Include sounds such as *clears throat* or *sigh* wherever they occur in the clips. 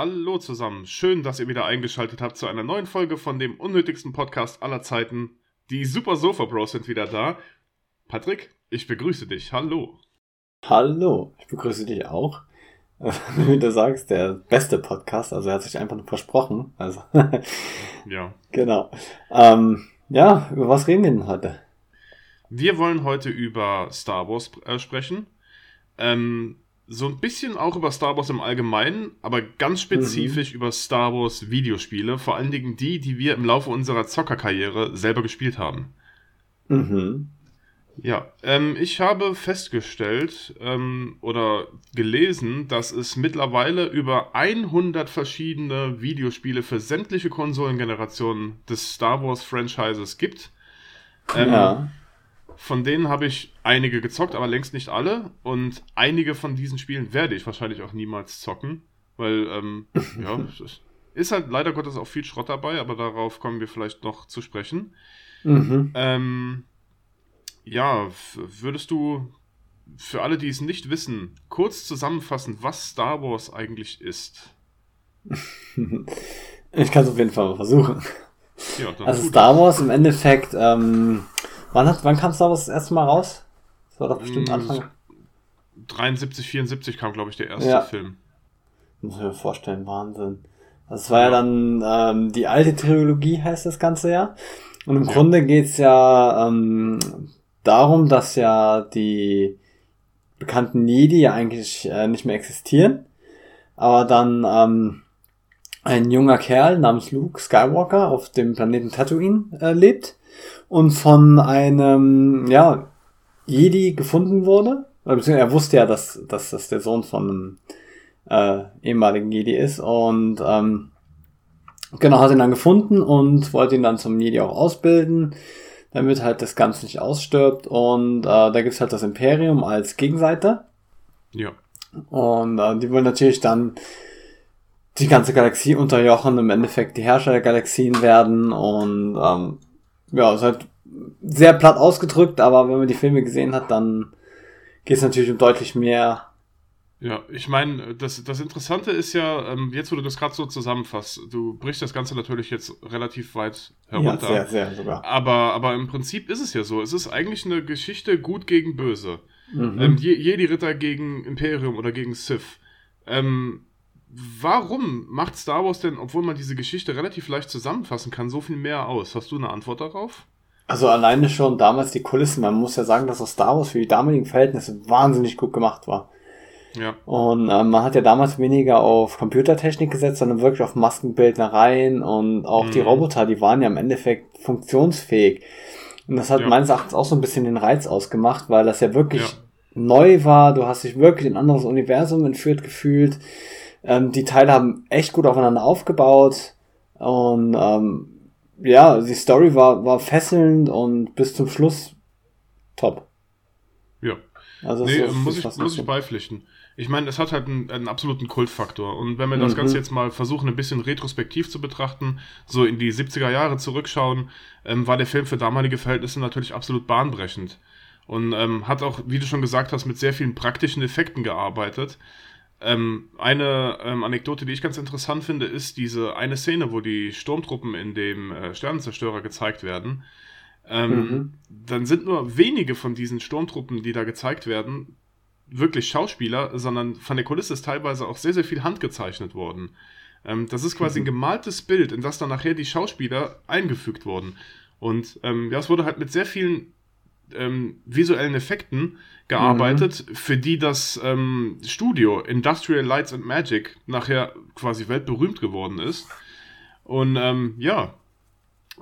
Hallo zusammen, schön, dass ihr wieder eingeschaltet habt zu einer neuen Folge von dem unnötigsten Podcast aller Zeiten. Die Super Sofa Bros sind wieder da. Patrick, ich begrüße dich. Hallo. Hallo, ich begrüße dich auch. *laughs* Wie du sagst, der beste Podcast, also er hat sich einfach nur versprochen. Also *laughs* ja. Genau. Ähm, ja, über was reden wir denn heute? Wir wollen heute über Star Wars äh, sprechen. Ähm, so ein bisschen auch über Star Wars im Allgemeinen, aber ganz spezifisch mhm. über Star Wars Videospiele, vor allen Dingen die, die wir im Laufe unserer Zockerkarriere selber gespielt haben. Mhm. Ja, ähm, ich habe festgestellt ähm, oder gelesen, dass es mittlerweile über 100 verschiedene Videospiele für sämtliche Konsolengenerationen des Star Wars Franchises gibt. Ähm, ja. Von denen habe ich einige gezockt, aber längst nicht alle. Und einige von diesen Spielen werde ich wahrscheinlich auch niemals zocken, weil, ähm, *laughs* ja, ist halt leider Gottes auch viel Schrott dabei, aber darauf kommen wir vielleicht noch zu sprechen. Mhm. Ähm, ja, würdest du für alle, die es nicht wissen, kurz zusammenfassen, was Star Wars eigentlich ist? *laughs* Ich kann es auf jeden Fall mal versuchen. Ja, also Star Wars im Endeffekt ähm, Wann, hat, wann kam Star Wars das erste Mal raus? Das war doch bestimmt hm, Anfang. 73, 74 kam, glaube ich, der erste ja. Film. Muss ich mir vorstellen, Wahnsinn. Das war ja, ja dann ähm, die alte Trilogie, heißt das Ganze ja. Und im ja. Grunde geht's ja ähm, darum, dass ja die bekannten Jedi ja eigentlich äh, nicht mehr existieren. Aber dann ähm, ein junger Kerl namens Luke Skywalker auf dem Planeten Tatooine äh, lebt und von einem, ja, Jedi gefunden wurde. Er wusste ja, dass, dass das der Sohn von einem äh, ehemaligen Jedi ist und ähm, genau, hat ihn dann gefunden und wollte ihn dann zum Jedi auch ausbilden, damit halt das Ganze nicht ausstirbt. Und äh, da gibt's halt das Imperium als Gegenseite. Ja. Und äh, die wollen natürlich dann die ganze Galaxie unterjochen, im Endeffekt die Herrscher der Galaxien werden und ähm, ja, ist halt sehr platt ausgedrückt, aber wenn man die Filme gesehen hat, dann geht es natürlich um deutlich mehr. Ja, ich meine, das, das Interessante ist ja, ähm, jetzt wo du das gerade so zusammenfasst, du brichst das Ganze natürlich jetzt relativ weit herunter. Ja, sehr, sehr sogar. Aber, aber im Prinzip ist es ja so. Es ist eigentlich eine Geschichte gut gegen böse. Mhm. Ähm, Jedi-Ritter gegen Imperium oder gegen Sith. Ähm, warum macht Star Wars denn, obwohl man diese Geschichte relativ leicht zusammenfassen kann, so viel mehr aus? Hast du eine Antwort darauf? Also alleine schon damals die Kulissen. Man muss ja sagen, dass das Star Wars für die damaligen Verhältnisse wahnsinnig gut gemacht war. Ja. Und ähm, man hat ja damals weniger auf Computertechnik gesetzt, sondern wirklich auf Maskenbildnereien und auch mhm. die Roboter, die waren ja im Endeffekt funktionsfähig. Und das hat ja. meines Erachtens auch so ein bisschen den Reiz ausgemacht, weil das ja wirklich ja. neu war. Du hast dich wirklich in ein anderes Universum entführt gefühlt. Ähm, die Teile haben echt gut aufeinander aufgebaut und ähm, ja, die Story war, war fesselnd und bis zum Schluss top. Ja. Also nee, so, muss, ich, muss ich beipflichten. Ich meine, es hat halt einen, einen, absoluten Kultfaktor. Und wenn wir das mhm. Ganze jetzt mal versuchen, ein bisschen retrospektiv zu betrachten, so in die 70er Jahre zurückschauen, ähm, war der Film für damalige Verhältnisse natürlich absolut bahnbrechend. Und ähm, hat auch, wie du schon gesagt hast, mit sehr vielen praktischen Effekten gearbeitet. Ähm, eine ähm, Anekdote, die ich ganz interessant finde, ist diese eine Szene, wo die Sturmtruppen in dem äh, Sternenzerstörer gezeigt werden. Ähm, mhm. Dann sind nur wenige von diesen Sturmtruppen, die da gezeigt werden, wirklich Schauspieler, sondern von der Kulisse ist teilweise auch sehr, sehr viel handgezeichnet worden. Ähm, das ist quasi mhm. ein gemaltes Bild, in das dann nachher die Schauspieler eingefügt wurden. Und ähm, ja, es wurde halt mit sehr vielen ähm, visuellen Effekten gearbeitet, mhm. für die das ähm, Studio Industrial Lights and Magic nachher quasi weltberühmt geworden ist. Und ähm, ja,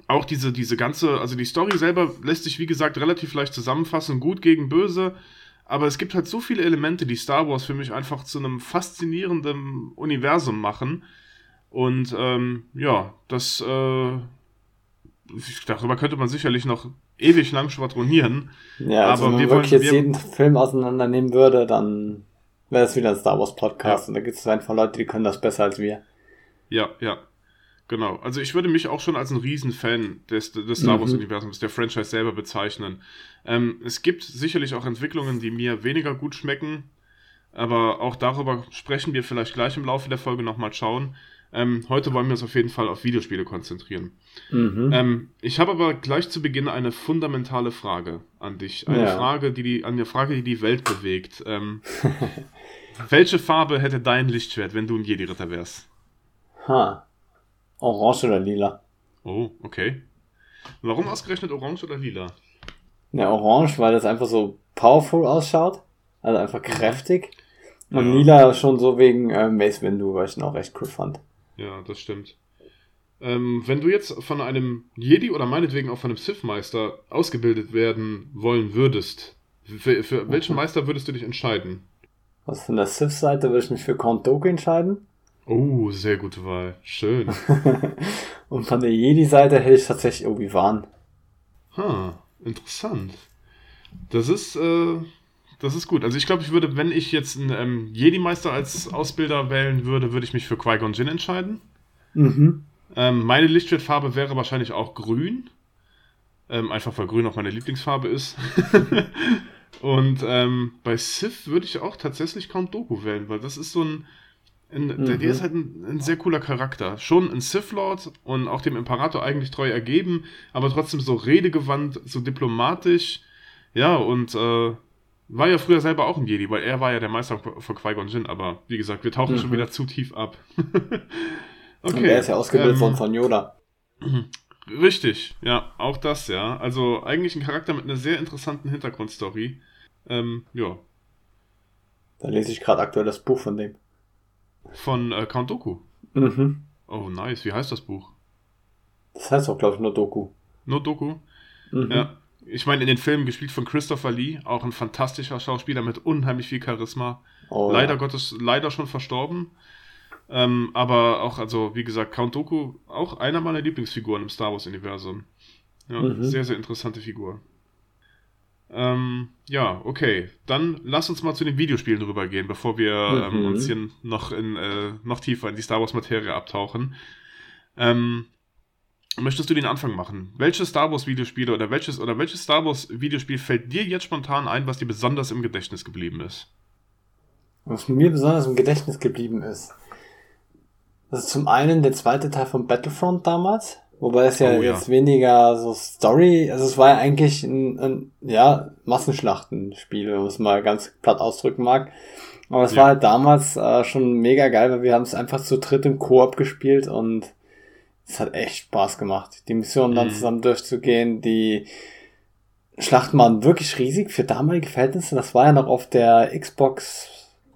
auch diese, diese ganze, also die Story selber lässt sich wie gesagt relativ leicht zusammenfassen, gut gegen böse, aber es gibt halt so viele Elemente, die Star Wars für mich einfach zu einem faszinierenden Universum machen. Und ähm, ja, das äh, darüber könnte man sicherlich noch ewig lang schwadronieren. Ja, also aber wenn man wirklich wollen, jetzt jeden Film auseinandernehmen würde, dann wäre das wieder ein Star Wars Podcast ja. und da gibt es einfach Leute, die können das besser als wir. Ja, ja. Genau. Also ich würde mich auch schon als ein Riesenfan des, des Star Wars mhm. Universums, der Franchise selber bezeichnen. Ähm, es gibt sicherlich auch Entwicklungen, die mir weniger gut schmecken. Aber auch darüber sprechen wir vielleicht gleich im Laufe der Folge nochmal schauen. Ähm, heute wollen wir uns auf jeden Fall auf Videospiele konzentrieren. Mhm. Ähm, ich habe aber gleich zu Beginn eine fundamentale Frage an dich. Eine ja. Frage, die die, eine Frage, die die Welt bewegt. Ähm, *laughs* welche Farbe hätte dein Lichtschwert, wenn du ein Jedi-Ritter wärst? Ha. Orange oder lila? Oh, okay. Warum ausgerechnet orange oder lila? Ja, orange, weil das einfach so powerful ausschaut. Also einfach kräftig. Und ja. lila schon so wegen äh, Mace Windu, weil ich ihn auch echt cool fand. Ja, das stimmt. Ähm, wenn du jetzt von einem Jedi oder meinetwegen auch von einem Sith-Meister ausgebildet werden wollen würdest, für, für welchen mhm. Meister würdest du dich entscheiden? Was von der Sith-Seite würde ich mich für Count Dooku entscheiden. Oh, sehr gute Wahl. Schön. *laughs* Und von der Jedi-Seite hätte ich tatsächlich Obi-Wan. Ha, interessant. Das ist, äh, das ist gut. Also ich glaube, ich würde, wenn ich jetzt einen ähm, Jedi-Meister als Ausbilder wählen würde, würde ich mich für Qui-Gon Jinn entscheiden. Mhm. Ähm, meine Lichtschwertfarbe wäre wahrscheinlich auch grün. Ähm, einfach weil grün auch meine Lieblingsfarbe ist. *laughs* Und ähm, bei Sith würde ich auch tatsächlich Count Doku wählen, weil das ist so ein. ein mhm. der, der, ist halt ein, ein, sehr cooler Charakter. Schon ein Sith Lord und auch dem Imperator eigentlich treu ergeben, aber trotzdem so redegewandt, so diplomatisch. Ja, und äh, war ja früher selber auch ein Jedi, weil er war ja der Meister von Qui-Gon Jinn, aber wie gesagt, wir tauchen mhm. schon wieder zu tief ab. *laughs* okay. Und er ist ja ausgebildet ähm, von Yoda. *clears throat* Richtig, ja, auch das, ja. Also eigentlich ein Charakter mit einer sehr interessanten Hintergrundstory. Ähm, ja. Da lese ich gerade aktuell das Buch von dem. Von äh, Count Doku. Mhm. Oh, nice. Wie heißt das Buch? Das heißt auch, glaube ich, nur Doku. Nur Doku? Mhm. Ja ich meine, in den Filmen gespielt von Christopher Lee, auch ein fantastischer Schauspieler mit unheimlich viel Charisma. Oh, leider ja. Gottes, leider schon verstorben. Ähm, aber auch, also, wie gesagt, Count Dooku, auch einer meiner Lieblingsfiguren im Star Wars-Universum. Ja, mhm. sehr, sehr interessante Figur. Ähm, ja, okay. Dann lass uns mal zu den Videospielen rübergehen, bevor wir ähm, mhm. ähm, uns hier noch, in, äh, noch tiefer in die Star Wars-Materie abtauchen. Ähm, Möchtest du den Anfang machen? Welches Star Wars Videospiel oder welches oder welches Star Wars Videospiel fällt dir jetzt spontan ein, was dir besonders im Gedächtnis geblieben ist? Was mir besonders im Gedächtnis geblieben ist. Das ist zum einen der zweite Teil von Battlefront damals, wobei es ja, oh, ja. jetzt weniger so Story, also es war ja eigentlich ein, ein ja, Massenschlachtenspiel, wenn man es mal ganz platt ausdrücken mag. Aber es ja. war halt damals äh, schon mega geil, weil wir haben es einfach zu dritt im Koop gespielt und es hat echt Spaß gemacht, die Mission dann mhm. zusammen durchzugehen. Die Schlachten waren wirklich riesig für damalige Verhältnisse. Das war ja noch auf der Xbox.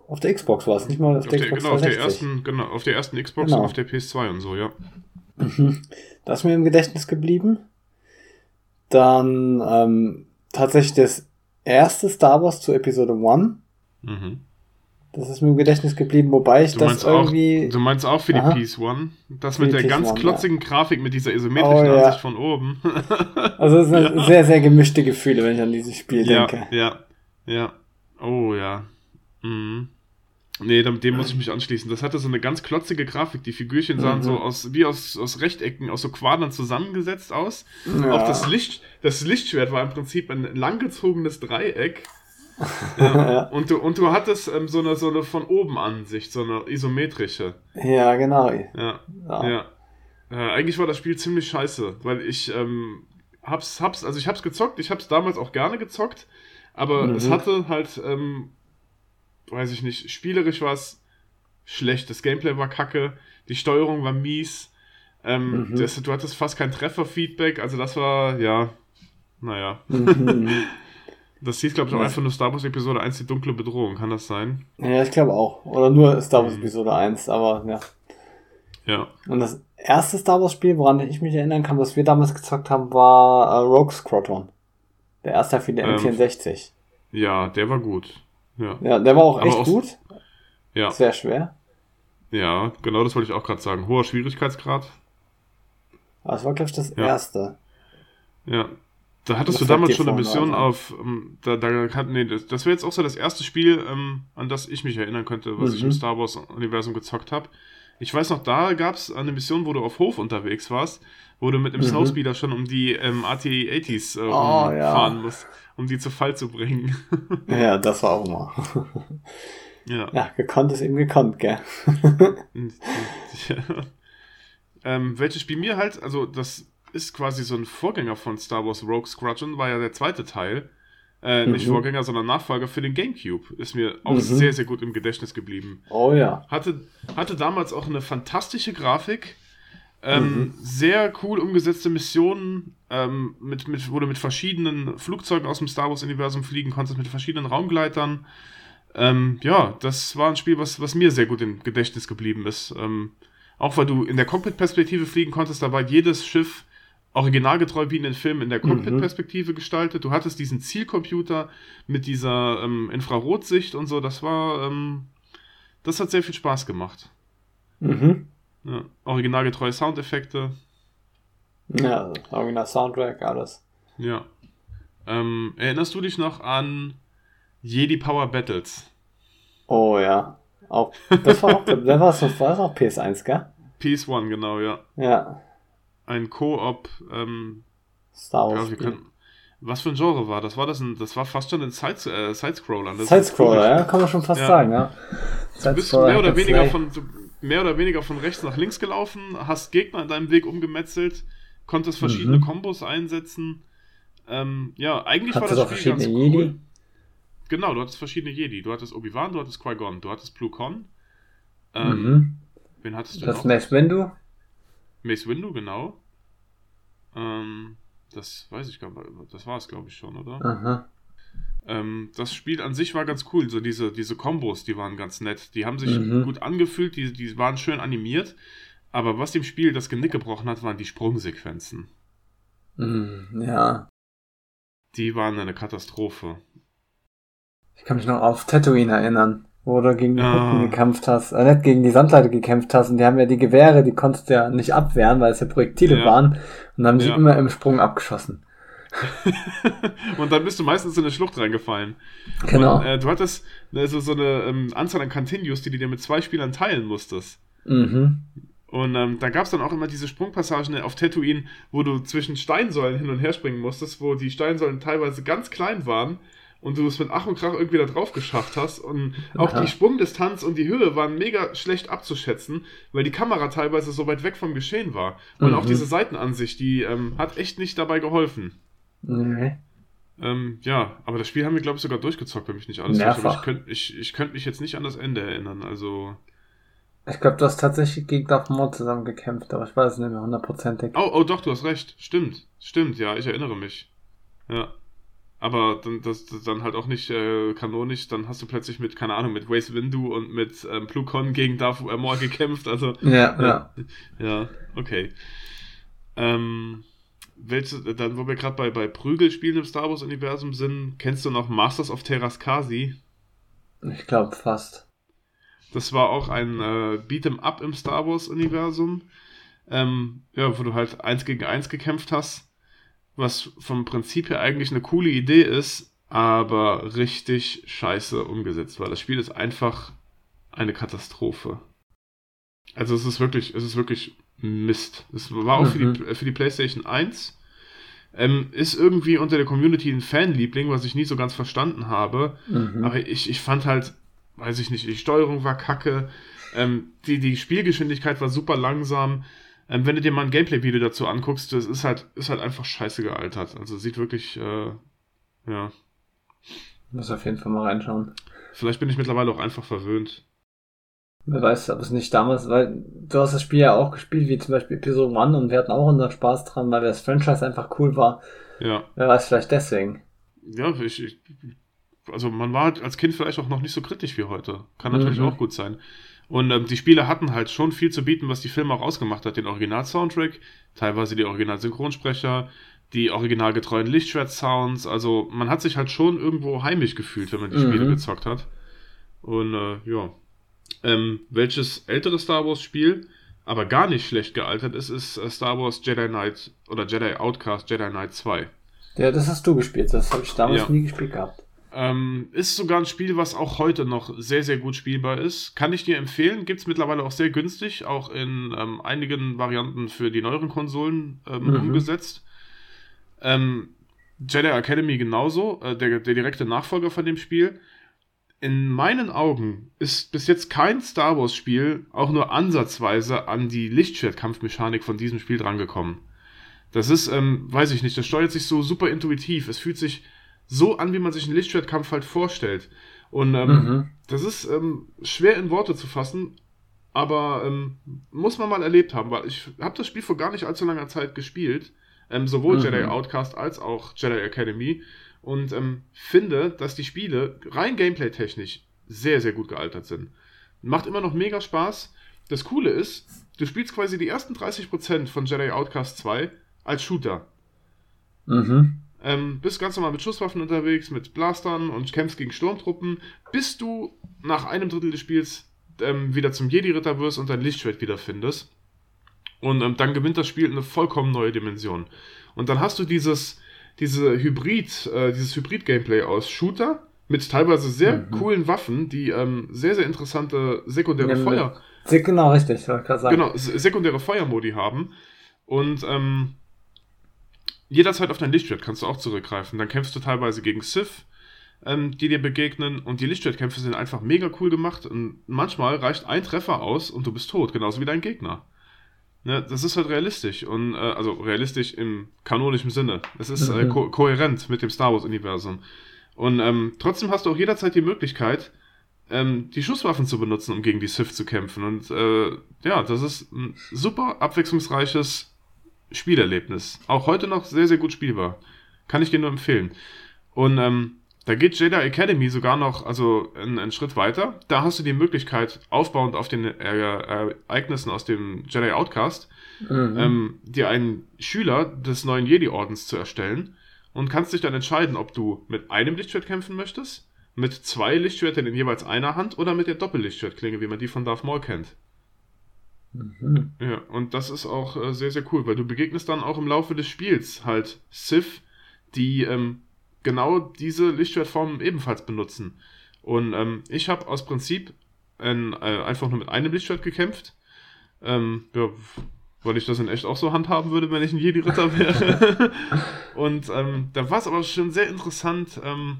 Auf der Xbox war es, nicht mal auf, auf der, Xbox genau, auf der ersten, genau, auf der ersten Xbox genau. und auf der PS2 und so, ja. Mhm. Das ist mir im Gedächtnis geblieben. Dann ähm, tatsächlich das erste Star Wars zu Episode 1. Mhm. Das ist mir im Gedächtnis geblieben, wobei ich das irgendwie. Auch, du meinst auch für die Aha. Peace One? Das mit der ganz One, klotzigen ja. Grafik, mit dieser isometrischen oh, ja. Ansicht von oben. *laughs* also, es sind ja. sehr, sehr gemischte Gefühle, wenn ich an dieses Spiel denke. Ja, ja. Oh, ja. Mhm. Nee, dem, dem muss ich mich anschließen. Das hatte so eine ganz klotzige Grafik. Die Figürchen sahen mhm. so aus, wie aus, aus Rechtecken, aus so Quadern zusammengesetzt aus. Auch das Licht, das Lichtschwert war im Prinzip ein langgezogenes Dreieck *laughs* ja. und, du, und du hattest ähm, so, eine, so eine von oben Ansicht, so eine isometrische. Ja, genau. Ja. ja. ja. Äh, eigentlich war das Spiel ziemlich scheiße, weil ich ähm, hab's, hab's, also ich hab's gezockt, ich hab's damals auch gerne gezockt, aber mhm. es hatte halt, ähm, weiß ich nicht, spielerisch war es schlecht, das Gameplay war kacke, die Steuerung war mies, ähm, mhm. das, du hattest fast kein Trefferfeedback, also das war, ja, naja. Mhm. *laughs* Das hieß, glaube ich, auch einfach nur Star Wars Episode 1, die dunkle Bedrohung. Kann das sein? Ja, ich glaube auch. Oder nur Star Wars mhm. Episode 1, aber ja. Ja. Und das erste Star Wars Spiel, woran ich mich erinnern kann, was wir damals gezockt haben, war äh, Rogue Squadron. Der erste für die ähm, N64. Ja, der war gut. Ja, ja der war auch aber echt aus, gut. Ja. Sehr schwer. Ja, genau das wollte ich auch gerade sagen. Hoher Schwierigkeitsgrad. Das war, glaube ich, das ja. erste. Ja, da hattest das du damals schon eine Mission also. auf, ähm, da, da kann, nee, das, das wäre jetzt auch so das erste Spiel, ähm, an das ich mich erinnern könnte, was mhm. ich im mhm. Star Wars Universum gezockt habe. Ich weiß noch, da gab es eine Mission, wo du auf Hof unterwegs warst, wo du mit einem mhm. Snowspeeder schon um die ähm, AT-80s äh, oh, ja. fahren musst, um die zu Fall zu bringen. *laughs* ja, das war auch mal. Ja. ja, gekonnt ist eben gekonnt, gell? *laughs* ja. ähm, welches Spiel mir halt, also das ist quasi so ein Vorgänger von Star Wars Rogue Squadron, war ja der zweite Teil. Äh, mhm. Nicht Vorgänger, sondern Nachfolger für den GameCube. Ist mir auch mhm. sehr, sehr gut im Gedächtnis geblieben. Oh ja. Hatte, hatte damals auch eine fantastische Grafik. Ähm, mhm. Sehr cool umgesetzte Missionen, ähm, mit, mit, wo du mit verschiedenen Flugzeugen aus dem Star Wars-Universum fliegen konntest, mit verschiedenen Raumgleitern. Ähm, ja, das war ein Spiel, was, was mir sehr gut im Gedächtnis geblieben ist. Ähm, auch weil du in der Cockpit-Perspektive fliegen konntest, da war jedes Schiff originalgetreu wie in den Filmen in der Cockpit-Perspektive mhm. gestaltet. Du hattest diesen Zielcomputer mit dieser ähm, Infrarotsicht und so. Das war, ähm, das hat sehr viel Spaß gemacht. Mhm. Ja, originalgetreue Soundeffekte. Ja, original Soundtrack, alles. Ja. Ähm, erinnerst du dich noch an Jedi Power Battles? Oh ja. Auch, das war auch, *laughs* das war, so, war das auch PS1, gell? PS1, genau, ja. Ja. Ein Co-op, ähm, Star Wars. Ja, was für ein Genre war das? War das ein, das war fast schon ein Side, äh, Sidescroller. Sidescroller, ja, kann man schon fast ja. sagen, ja. Du bist mehr oder weniger von, mehr oder weniger von rechts nach links gelaufen, hast Gegner in deinem Weg umgemetzelt, konntest verschiedene mhm. Kombos einsetzen. Ähm, ja, eigentlich Hattest war das Spiel ganz Jedi? cool. Genau, du hattest verschiedene Jedi. Du hattest Obi-Wan, du hattest Qui-Gon, du hattest Blue-Con. Ähm, mhm. Wen hattest du das noch? Mace Windu? Mace Windu, genau. Ähm, das weiß ich gar nicht. Das war es, glaube ich, schon, oder? Aha. Ähm, das Spiel an sich war ganz cool. So diese, diese Kombos, die waren ganz nett. Die haben sich mhm. gut angefühlt, die, die waren schön animiert. Aber was dem Spiel das Genick gebrochen hat, waren die Sprungsequenzen. Mhm, ja. Die waren eine Katastrophe. Ich kann mich noch auf Tatooine erinnern, wo du gegen die ah. gekämpft hast, äh, nicht gegen die Sandleiter gekämpft hast und die haben ja die Gewehre, die konntest du ja nicht abwehren, weil es ja Projektile ja. waren und haben ja. sich immer im Sprung abgeschossen. *laughs* und dann bist du meistens in eine Schlucht reingefallen. Genau. Und, äh, du hattest also so eine ähm, Anzahl an Continues, die du dir mit zwei Spielern teilen musstest. Mhm. Und ähm, da gab es dann auch immer diese Sprungpassagen auf Tatooine, wo du zwischen Steinsäulen hin und her springen musstest, wo die Steinsäulen teilweise ganz klein waren und du es mit Ach und Krach irgendwie da drauf geschafft hast. Und auch ja. die Sprungdistanz und die Höhe waren mega schlecht abzuschätzen, weil die Kamera teilweise so weit weg vom Geschehen war. Und mhm. auch diese Seitenansicht, die ähm, hat echt nicht dabei geholfen. Nee. Ähm, ja, aber das Spiel haben wir, glaube ich, sogar durchgezockt, wenn mich nicht alles täuscht. Aber ich könnte ich, ich könnt mich jetzt nicht an das Ende erinnern. Also. Ich glaube, du hast tatsächlich gegen Darth Maul zusammen gekämpft, aber ich weiß es nicht mehr hundertprozentig. Oh, oh, doch, du hast recht. Stimmt. Stimmt, ja, ich erinnere mich. Ja. Aber dann, das, das dann halt auch nicht äh, kanonisch, dann hast du plötzlich mit, keine Ahnung, mit Waze Windu und mit ähm, Plukon gegen Darth Maul gekämpft. Also. Ja, ja. Ja, okay. Ähm, welche, dann, wo wir gerade bei, bei Prügelspielen im Star Wars-Universum sind, kennst du noch Masters of Terraskasi? Ich glaube fast. Das war auch ein äh, Beat'em Up im Star Wars-Universum. Ähm, ja, wo du halt eins gegen eins gekämpft hast, was vom Prinzip her eigentlich eine coole Idee ist, aber richtig scheiße umgesetzt war. Das Spiel ist einfach eine Katastrophe. Also es ist wirklich, es ist wirklich Mist. Es war auch mhm. für, die, mhm. für die PlayStation 1. Ähm, ist irgendwie unter der Community ein Fanliebling, was ich nie so ganz verstanden habe. Mhm. Aber ich, ich fand halt, weiß ich nicht, die Steuerung war kacke. Ähm, die, die Spielgeschwindigkeit war super langsam. Ähm, wenn du dir mal ein Gameplay-Video dazu anguckst, das ist halt, ist halt einfach scheiße gealtert. Also sieht wirklich, äh, ja. Muss auf jeden Fall mal reinschauen. Vielleicht bin ich mittlerweile auch einfach verwöhnt. Wer weiß, ob es nicht damals, weil du hast das Spiel ja auch gespielt, wie zum Beispiel Episode 1 und wir hatten auch unseren Spaß dran, weil das Franchise einfach cool war. Ja. Wer weiß, vielleicht deswegen. Ja, ich, ich also man war als Kind vielleicht auch noch nicht so kritisch wie heute. Kann natürlich mhm. auch gut sein. Und ähm, die Spiele hatten halt schon viel zu bieten, was die Filme auch ausgemacht hat. Den Original-Soundtrack, teilweise die Original-Synchronsprecher, die originalgetreuen Lichtschwert-Sounds. Also man hat sich halt schon irgendwo heimisch gefühlt, wenn man die mhm. Spiele gezockt hat. Und äh, ja, ähm, welches ältere Star Wars Spiel aber gar nicht schlecht gealtert ist, ist äh, Star Wars Jedi Knight oder Jedi Outcast Jedi Knight 2. Ja, das hast du gespielt, das habe ich damals ja. nie gespielt gehabt. Ähm, ist sogar ein Spiel, was auch heute noch sehr, sehr gut spielbar ist. Kann ich dir empfehlen. Gibt es mittlerweile auch sehr günstig, auch in ähm, einigen Varianten für die neueren Konsolen ähm, mhm. umgesetzt. Ähm, Jedi Academy genauso, äh, der, der direkte Nachfolger von dem Spiel in meinen Augen ist bis jetzt kein Star Wars-Spiel auch nur ansatzweise an die Lichtschwertkampfmechanik von diesem Spiel drangekommen. Das ist, ähm, weiß ich nicht, das steuert sich so super intuitiv. Es fühlt sich so an, wie man sich einen Lichtschwertkampf halt vorstellt. Und ähm, mhm. das ist ähm, schwer in Worte zu fassen, aber ähm, muss man mal erlebt haben, weil ich habe das Spiel vor gar nicht allzu langer Zeit gespielt, ähm, sowohl mhm. Jedi Outcast als auch Jedi Academy und ähm, finde, dass die Spiele rein gameplay-technisch sehr, sehr gut gealtert sind. Macht immer noch mega Spaß. Das Coole ist, du spielst quasi die ersten 30% von Jedi Outcast 2 als Shooter. Mhm. Ähm, bist ganz normal mit Schusswaffen unterwegs, mit Blastern und kämpfst gegen Sturmtruppen, bis du nach einem Drittel des Spiels ähm, wieder zum Jedi-Ritter wirst und dein Lichtschwert wiederfindest. Und ähm, dann gewinnt das Spiel eine vollkommen neue Dimension. Und dann hast du dieses, diese Hybrid, äh, dieses Hybrid-Gameplay aus Shooter mit teilweise sehr mhm. coolen Waffen, die ähm, sehr, sehr interessante sekundäre ja, Feuer. Genau, richtig, ich sagen. Genau, sekundäre Feuermodi haben. Und ähm, jederzeit auf dein Lichtschwert kannst du auch zurückgreifen. Dann kämpfst du teilweise gegen Sith, ähm, die dir begegnen. Und die Lichtschwertkämpfe sind einfach mega cool gemacht. Und manchmal reicht ein Treffer aus und du bist tot, genauso wie dein Gegner. Ne, das ist halt realistisch und äh, also realistisch im kanonischen Sinne. Es ist äh, ko kohärent mit dem Star Wars-Universum. Und ähm, trotzdem hast du auch jederzeit die Möglichkeit, ähm, die Schusswaffen zu benutzen, um gegen die Sith zu kämpfen. Und äh, ja, das ist ein super abwechslungsreiches Spielerlebnis. Auch heute noch sehr, sehr gut spielbar. Kann ich dir nur empfehlen. Und ähm, da geht Jedi Academy sogar noch also einen, einen, Schritt weiter. Da hast du die Möglichkeit, aufbauend auf den äh, Ereignissen aus dem Jedi Outcast, mhm. ähm, dir einen Schüler des neuen Jedi-Ordens zu erstellen und kannst dich dann entscheiden, ob du mit einem Lichtschwert kämpfen möchtest, mit zwei Lichtschwertern in jeweils einer Hand oder mit der Doppellichtschwertklinge, wie man die von Darth Maul kennt. Mhm. Ja, und das ist auch äh, sehr, sehr cool, weil du begegnest dann auch im Laufe des Spiels halt Sith, die ähm, genau diese Lichtschwertformen ebenfalls benutzen. Und ähm, ich habe aus Prinzip ein, äh, einfach nur mit einem Lichtschwert gekämpft. Ähm, ja, weil ich das in echt auch so handhaben würde, wenn ich ein Jedi-Ritter *laughs* wäre. und ähm, da war es aber schon sehr interessant, ähm,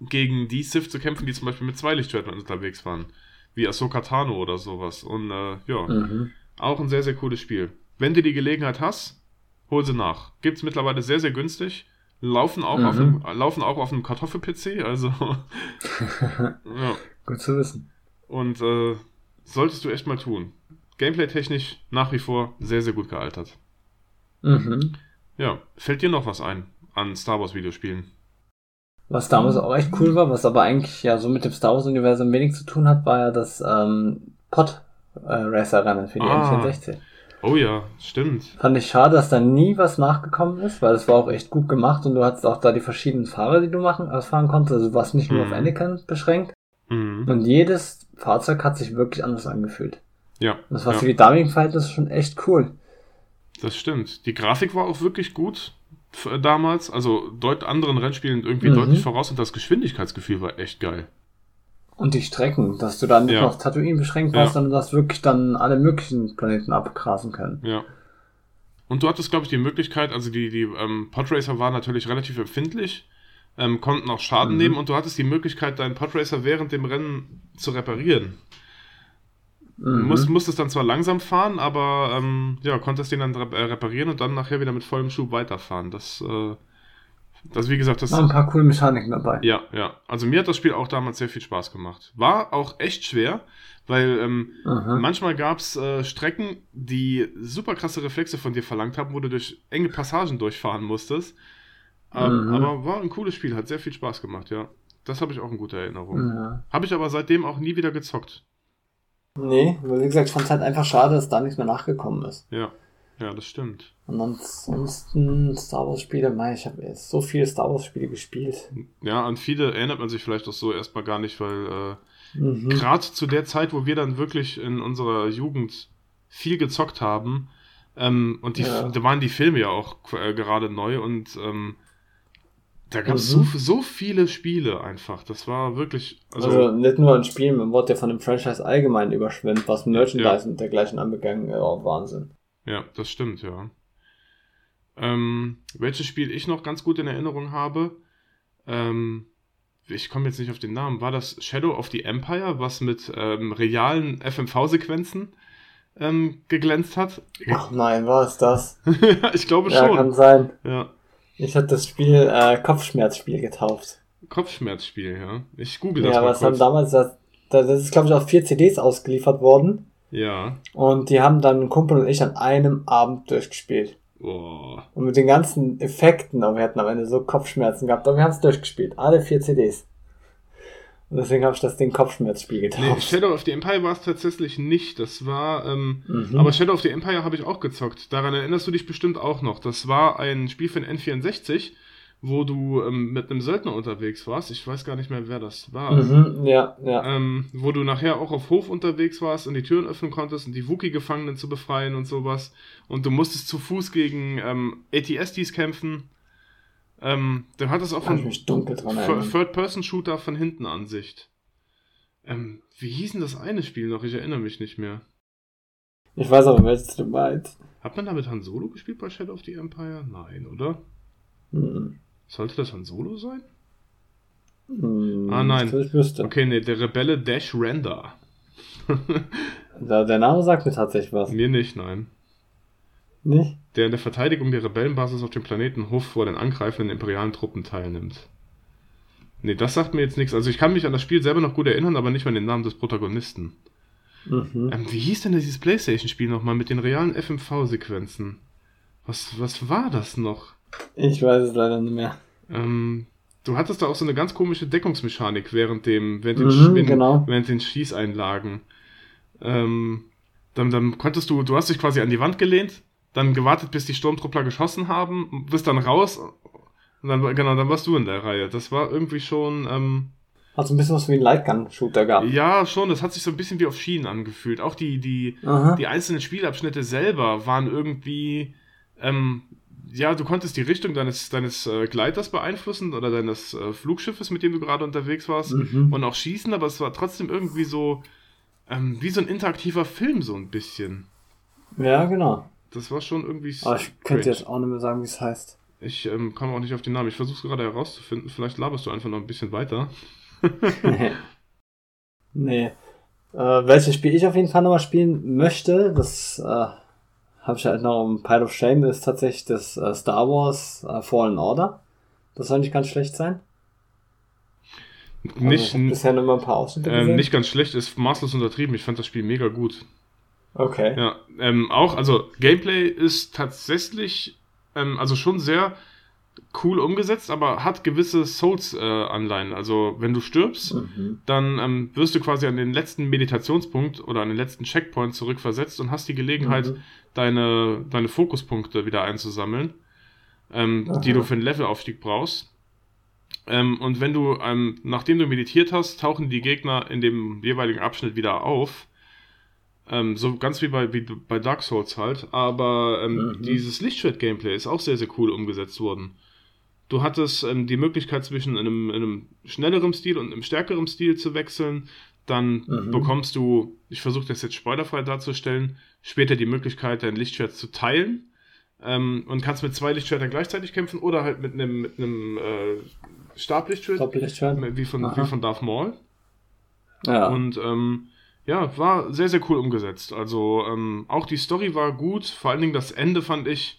gegen die Sith zu kämpfen, die zum Beispiel mit zwei Lichtschwertern unterwegs waren. Wie Ahsoka Tano oder sowas. Und äh, ja, mhm. auch ein sehr, sehr cooles Spiel. Wenn du die Gelegenheit hast, hol sie nach. Gibt es mittlerweile sehr, sehr günstig. Laufen auch, mhm. auf, einem, laufen auch auf einem Kartoffel-PC, also. *laughs* ja. Gut zu wissen. Und äh, solltest du echt mal tun. Gameplay-technisch nach wie vor sehr, sehr gut gealtert. Mhm. Ja, fällt dir noch was ein an Star Wars-Videospielen? Was damals auch echt cool war, was aber eigentlich ja so mit dem Star Wars-Universum wenig zu tun hat, war ja das ähm, Pod-Racer-Rennen für die ah. N64. Oh ja, stimmt. Fand ich schade, dass da nie was nachgekommen ist, weil es war auch echt gut gemacht und du hattest auch da die verschiedenen Fahrer, die du machen, äh, fahren konntest. Also du warst nicht nur mhm. auf Anakin beschränkt. Mhm. Und jedes Fahrzeug hat sich wirklich anders angefühlt. Ja. Und das war ja. für die damaligen Verhältnisse schon echt cool. Das stimmt. Die Grafik war auch wirklich gut damals. Also deut anderen Rennspielen irgendwie mhm. deutlich voraus und das Geschwindigkeitsgefühl war echt geil. Und die Strecken, dass du dann nicht ja. noch Tatooine beschränkt warst, ja. sondern dass wirklich dann alle möglichen Planeten abgrasen können. Ja. Und du hattest, glaube ich, die Möglichkeit, also die, die ähm, Podracer waren natürlich relativ empfindlich, ähm, konnten auch Schaden mhm. nehmen und du hattest die Möglichkeit, deinen Podracer während dem Rennen zu reparieren. Mhm. Musst, musstest dann zwar langsam fahren, aber ähm, ja, konntest den dann reparieren und dann nachher wieder mit vollem Schub weiterfahren. Das äh, das, wie gesagt, das. War ein paar coole Mechaniken dabei. Ja, ja. Also mir hat das Spiel auch damals sehr viel Spaß gemacht. War auch echt schwer, weil ähm, manchmal gab es äh, Strecken, die super krasse Reflexe von dir verlangt haben, wo du durch enge Passagen durchfahren musstest. Ähm, mhm. Aber war ein cooles Spiel, hat sehr viel Spaß gemacht, ja. Das habe ich auch in guter Erinnerung. Ja. Habe ich aber seitdem auch nie wieder gezockt. Nee, weil wie gesagt, ich fand es halt einfach schade, dass da nichts mehr nachgekommen ist. Ja. Ja, das stimmt. Und ansonsten Star Wars Spiele, ich habe jetzt so viele Star Wars Spiele gespielt. Ja, an viele erinnert man sich vielleicht auch so erstmal gar nicht, weil äh, mhm. gerade zu der Zeit, wo wir dann wirklich in unserer Jugend viel gezockt haben, ähm, und die, ja. da waren die Filme ja auch äh, gerade neu und ähm, da gab es mhm. so, so viele Spiele einfach. Das war wirklich. Also, also nicht nur ein Spiel, man wurde ja von dem Franchise allgemein überschwemmt, was Merchandise ja. und dergleichen anbegangen, ja, Wahnsinn. Ja, das stimmt, ja. Ähm, welches Spiel ich noch ganz gut in Erinnerung habe, ähm, ich komme jetzt nicht auf den Namen, war das Shadow of the Empire, was mit ähm, realen FMV-Sequenzen ähm, geglänzt hat? Ach nein, war es das? *laughs* ich glaube ja, schon. kann sein. Ja. Ich hatte das Spiel äh, Kopfschmerzspiel getauft. Kopfschmerzspiel, ja. Ich google das ja, mal was kurz. haben damals, das, das ist glaube ich auf vier CDs ausgeliefert worden. Ja. Und die haben dann Kumpel und ich an einem Abend durchgespielt. Oh. Und mit den ganzen Effekten, aber wir hatten am Ende so Kopfschmerzen gehabt, aber wir haben es durchgespielt. Alle vier CDs. Deswegen habe ich das Ding Kopfschmerzspiel getauft. Nee, Shadow of the Empire war es tatsächlich nicht. Das war, ähm, mhm. aber Shadow of the Empire habe ich auch gezockt. Daran erinnerst du dich bestimmt auch noch. Das war ein Spiel für den N64 wo du ähm, mit einem Söldner unterwegs warst. Ich weiß gar nicht mehr, wer das war. Mhm, ja, ja. Ähm, wo du nachher auch auf Hof unterwegs warst und die Türen öffnen konntest und die Wookie-Gefangenen zu befreien und sowas. Und du musstest zu Fuß gegen ähm, ATSTs kämpfen. Ähm, dann hat es auch von Third-Person-Shooter von hinten Ansicht. Ähm, wie hieß denn das eine Spiel noch? Ich erinnere mich nicht mehr. Ich weiß aber, welches du meinst. Hat man damit Han Solo gespielt bei Shadow of the Empire? Nein, oder? Mhm. Sollte das Han Solo sein? Hm, ah, nein. Okay, nee, der Rebelle Dash Render. *laughs* der Name sagt mir tatsächlich was. Mir nicht, nein. Nicht? Der in der Verteidigung der Rebellenbasis auf dem Planeten Hof vor den angreifenden imperialen Truppen teilnimmt. Nee, das sagt mir jetzt nichts. Also ich kann mich an das Spiel selber noch gut erinnern, aber nicht mal den Namen des Protagonisten. Mhm. Ähm, wie hieß denn dieses Playstation-Spiel nochmal mit den realen FMV-Sequenzen? Was, was war das noch? Ich weiß es leider nicht mehr. Ähm, du hattest da auch so eine ganz komische Deckungsmechanik während dem, während den, mhm, genau. während den Schießeinlagen. Ähm, dann, dann konntest du, du hast dich quasi an die Wand gelehnt, dann gewartet, bis die Sturmtruppler geschossen haben, bist dann raus und dann, genau, dann warst du in der Reihe. Das war irgendwie schon, ähm, hat so ein bisschen was wie ein Lightgun-Shooter gehabt. Ja, schon. Das hat sich so ein bisschen wie auf Schienen angefühlt. Auch die, die, die einzelnen Spielabschnitte selber waren irgendwie, ähm, ja, du konntest die Richtung deines, deines äh, Gleiters beeinflussen oder deines äh, Flugschiffes, mit dem du gerade unterwegs warst mhm. und auch schießen, aber es war trotzdem irgendwie so ähm, wie so ein interaktiver Film, so ein bisschen. Ja, genau. Das war schon irgendwie. Aber ich könnte jetzt auch nicht mehr sagen, wie es heißt. Ich ähm, komme auch nicht auf den Namen. Ich versuche es gerade herauszufinden. Vielleicht laberst du einfach noch ein bisschen weiter. *laughs* nee. Äh, welches Spiel ich auf jeden Fall nochmal spielen möchte, das äh, habe ich halt noch ein Pile of Shame, ist tatsächlich das äh, Star Wars äh, Fallen Order. Das soll nicht ganz schlecht sein. Nicht, also bisher nur mal ein paar Ausschnitte ähm, Nicht ganz schlecht, ist maßlos untertrieben. Ich fand das Spiel mega gut. Okay. Ja, ähm, auch, also Gameplay ist tatsächlich, ähm, also schon sehr cool umgesetzt, aber hat gewisse Souls-Anleihen. Äh, also wenn du stirbst, mhm. dann ähm, wirst du quasi an den letzten Meditationspunkt oder an den letzten Checkpoint zurückversetzt und hast die Gelegenheit, mhm. deine, deine Fokuspunkte wieder einzusammeln, ähm, die du für den Levelaufstieg brauchst. Ähm, und wenn du, ähm, nachdem du meditiert hast, tauchen die Gegner in dem jeweiligen Abschnitt wieder auf. Ähm, so ganz wie bei, wie bei Dark Souls halt. Aber ähm, mhm. dieses Lichtschwert-Gameplay ist auch sehr, sehr cool umgesetzt worden. Du hattest ähm, die Möglichkeit zwischen einem, einem schnelleren Stil und einem stärkeren Stil zu wechseln. Dann mhm. bekommst du, ich versuche das jetzt spoilerfrei darzustellen, später die Möglichkeit, dein Lichtschwert zu teilen. Ähm, und kannst mit zwei Lichtschwertern gleichzeitig kämpfen oder halt mit einem, mit einem äh, Stablichtschwert, Stablichtschwert. Wie, von, wie von Darth Maul. Ja. Und ähm, ja, war sehr, sehr cool umgesetzt. Also ähm, auch die Story war gut, vor allen Dingen das Ende fand ich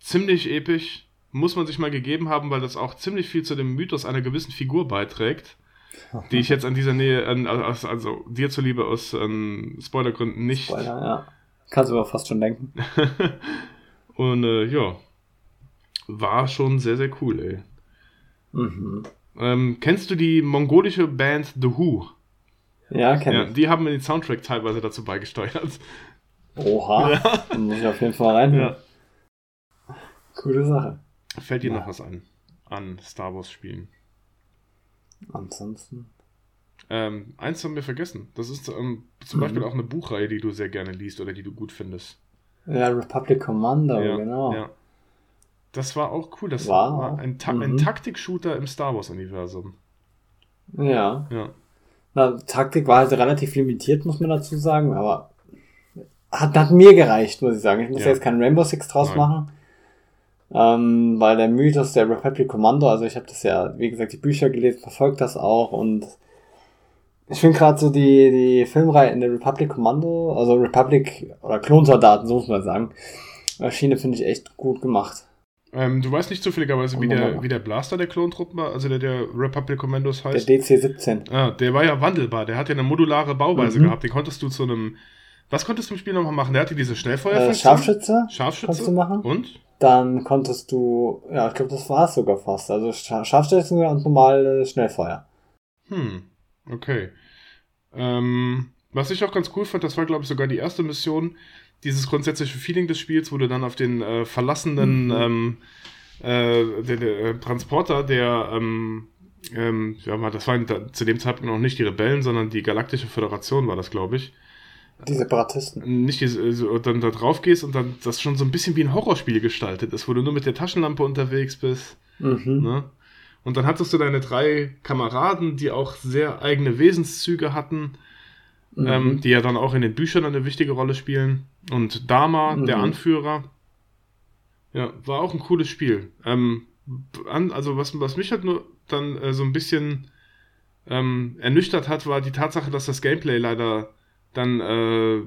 ziemlich episch muss man sich mal gegeben haben, weil das auch ziemlich viel zu dem Mythos einer gewissen Figur beiträgt, *laughs* die ich jetzt an dieser Nähe, also, also dir zuliebe aus ähm, Spoilergründen nicht. Spoiler, ja. Kannst du aber fast schon denken. *laughs* Und äh, ja, war schon sehr, sehr cool, ey. Mhm. Ähm, kennst du die mongolische Band The Who? Ja, kenn ja, ich. Die haben den Soundtrack teilweise dazu beigesteuert. Oha, ja. muss ich auf jeden Fall rein. Ja. Coole Sache. Fällt dir ja. noch was an? An Star Wars Spielen? Ansonsten. Ähm, eins haben wir vergessen. Das ist ähm, zum mhm. Beispiel auch eine Buchreihe, die du sehr gerne liest oder die du gut findest. Ja, Republic Commander, ja, genau. Ja. Das war auch cool. Das war, war ein, Ta mhm. ein Taktik-Shooter im Star Wars-Universum. Ja. Ja. Na, Taktik war halt relativ limitiert, muss man dazu sagen, aber hat, hat mir gereicht, muss ich sagen. Ich muss ja. jetzt keinen Rainbow Six draus Nein. machen. Ähm, weil der Mythos der Republic Commando, also ich habe das ja, wie gesagt, die Bücher gelesen, verfolgt das auch und ich finde gerade so die, die Filmreihe in der Republic Commando, also Republic oder Klonsoldaten, so muss man sagen, Schiene finde ich echt gut gemacht. Ähm, du weißt nicht zufälligerweise, wie der, wie der Blaster der Klontruppen war, also der, der Republic Commandos heißt? Der DC-17. Ah, der war ja wandelbar, der hat ja eine modulare Bauweise mhm. gehabt, den konntest du zu einem, was konntest du im Spiel nochmal machen? Der hatte diese Schnellfeuer. Äh, Scharfschütze. Scharfschütze. Konntest du machen. Und? Dann konntest du, ja, ich glaube, das war es sogar fast, also Scharfschütze und normale Schnellfeuer. Hm, okay. Ähm, was ich auch ganz cool fand, das war, glaube ich, sogar die erste Mission, dieses grundsätzliche Feeling des Spiels, wo du dann auf den äh, verlassenen mhm. ähm, äh, der, der, äh, Transporter, der ähm, ähm, ja, das waren da, zu dem Zeitpunkt noch nicht die Rebellen, sondern die Galaktische Föderation war das, glaube ich. Die Separatisten. Nicht diese, also, dann da drauf gehst und dann das schon so ein bisschen wie ein Horrorspiel gestaltet ist, wo du nur mit der Taschenlampe unterwegs bist. Mhm. Ne? Und dann hattest du deine drei Kameraden, die auch sehr eigene Wesenszüge hatten mhm. ähm, die ja dann auch in den Büchern eine wichtige Rolle spielen. Und Dama, mhm. der Anführer, ja, war auch ein cooles Spiel. Ähm, an, also was, was mich halt nur dann äh, so ein bisschen ähm, ernüchtert hat, war die Tatsache, dass das Gameplay leider dann, äh,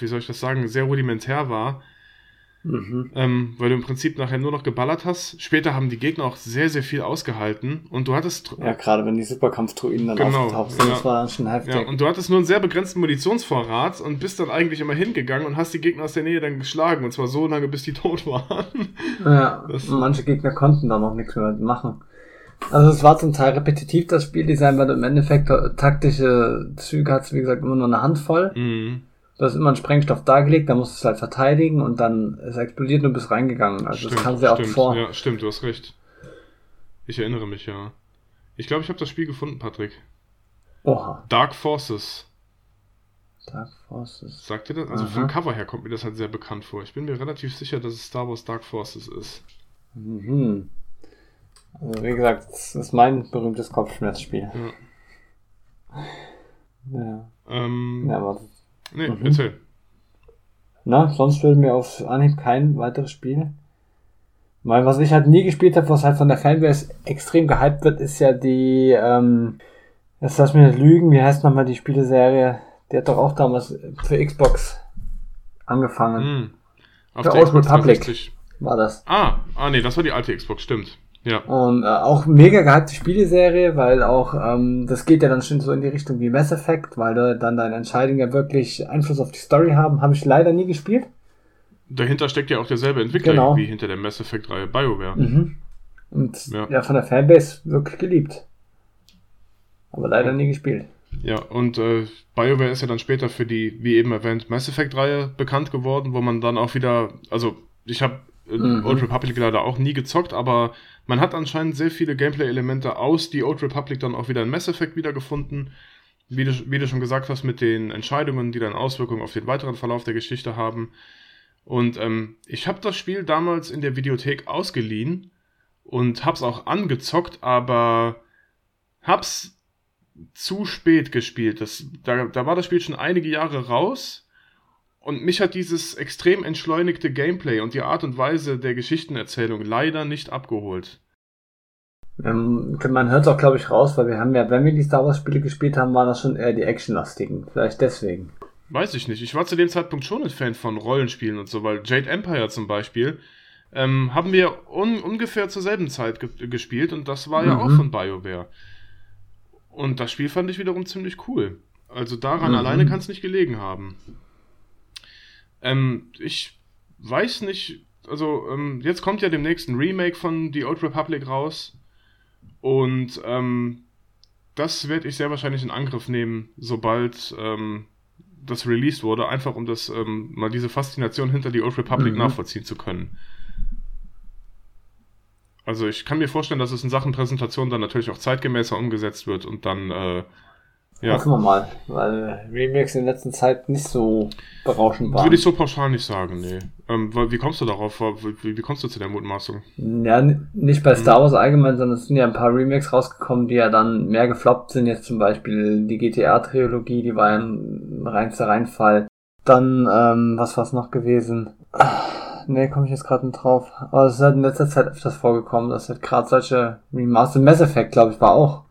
wie soll ich das sagen, sehr rudimentär war. Mhm. Ähm, weil du im Prinzip nachher nur noch geballert hast. Später haben die Gegner auch sehr, sehr viel ausgehalten und du hattest. Ja, gerade wenn die Superkampfdruiden dann genau, aufgetaucht sind, ja, das war schon heftig. Ja, und du hattest nur einen sehr begrenzten Munitionsvorrat und bist dann eigentlich immer hingegangen und hast die Gegner aus der Nähe dann geschlagen und zwar so lange, bis die *laughs* tot waren. Ja, das, manche Gegner konnten da noch nichts mehr machen. Also es war zum Teil repetitiv, das Spieldesign, weil du im Endeffekt taktische Züge hast, wie gesagt, immer nur eine Handvoll. Mhm. Du hast immer einen Sprengstoff dargelegt, dann musst du es halt verteidigen und dann ist explodiert und du bist reingegangen. Also stimmt, das kam sehr oft vor. Ja, stimmt, du hast recht. Ich erinnere mich, ja. Ich glaube, ich habe das Spiel gefunden, Patrick. Oha. Dark Forces. Dark Forces. Sagt ihr das? Also Aha. vom Cover her kommt mir das halt sehr bekannt vor. Ich bin mir relativ sicher, dass es Star Wars Dark Forces ist. Mhm. Also wie gesagt, das ist mein berühmtes Kopfschmerzspiel. Ja. Ja. Ähm, ja, aber Nee, mhm. erzähl. Na, sonst würde mir auf Anhieb kein weiteres Spiel. Weil was ich halt nie gespielt habe, was halt von der Fanbase extrem gehypt wird, ist ja die, ähm, jetzt lass mich nicht lügen, wie heißt nochmal die Spieleserie? Die hat doch auch damals für Xbox angefangen. Mhm. Auf für Old Republic war das. Ah, ah nee, das war die alte Xbox, stimmt. Ja. Und äh, auch mega gehypte Spieleserie, weil auch, ähm, das geht ja dann schon so in die Richtung wie Mass Effect, weil da dann deine Entscheidungen ja wirklich Einfluss auf die Story haben. Habe ich leider nie gespielt. Dahinter steckt ja auch derselbe Entwickler genau. wie hinter der Mass Effect-Reihe BioWare. Mhm. Und ja. ja. von der Fanbase wirklich geliebt. Aber leider nie gespielt. Ja, und äh, BioWare ist ja dann später für die, wie eben erwähnt, Mass Effect-Reihe bekannt geworden, wo man dann auch wieder, also ich habe mhm. Old Republic leider auch nie gezockt, aber man hat anscheinend sehr viele Gameplay-Elemente aus die Old Republic dann auch wieder in Mass Effect wiedergefunden. Wie du, wie du schon gesagt hast, mit den Entscheidungen, die dann Auswirkungen auf den weiteren Verlauf der Geschichte haben. Und ähm, ich habe das Spiel damals in der Videothek ausgeliehen und hab's auch angezockt, aber hab's zu spät gespielt. Das, da, da war das Spiel schon einige Jahre raus und mich hat dieses extrem entschleunigte Gameplay und die Art und Weise der Geschichtenerzählung leider nicht abgeholt. Ähm, man hört es auch, glaube ich, raus, weil wir haben ja, wenn wir die Star Wars Spiele gespielt haben, waren das schon eher die actionlastigen. Vielleicht deswegen. Weiß ich nicht. Ich war zu dem Zeitpunkt schon ein Fan von Rollenspielen und so, weil Jade Empire zum Beispiel ähm, haben wir un ungefähr zur selben Zeit ge gespielt und das war mhm. ja auch von BioWare. Und das Spiel fand ich wiederum ziemlich cool. Also daran mhm. alleine kann es nicht gelegen haben. Ähm, ich weiß nicht, also ähm, jetzt kommt ja demnächst ein Remake von The Old Republic raus. Und ähm, das werde ich sehr wahrscheinlich in Angriff nehmen, sobald ähm, das released wurde, einfach um das ähm, mal diese Faszination hinter The Old Republic mhm. nachvollziehen zu können. Also ich kann mir vorstellen, dass es in Sachen Präsentation dann natürlich auch zeitgemäßer umgesetzt wird und dann äh, ja. Hoffen wir mal, weil Remakes in letzter Zeit nicht so berauschend waren. Würde ich so pauschal nicht sagen, nee. Ähm, wie kommst du darauf? Wie, wie, kommst du zu der Mutmaßung? Ja, nicht bei Star Wars allgemein, sondern es sind ja ein paar Remakes rausgekommen, die ja dann mehr gefloppt sind. Jetzt zum Beispiel die GTA-Trilogie, die war ja ein reinster Reinfall. Dann, ähm, was war's noch gewesen? nee, komme ich jetzt gerade nicht drauf. Aber es ist halt in letzter Zeit öfters vorgekommen, dass halt gerade solche Remaster Mass Effect, glaube ich, war auch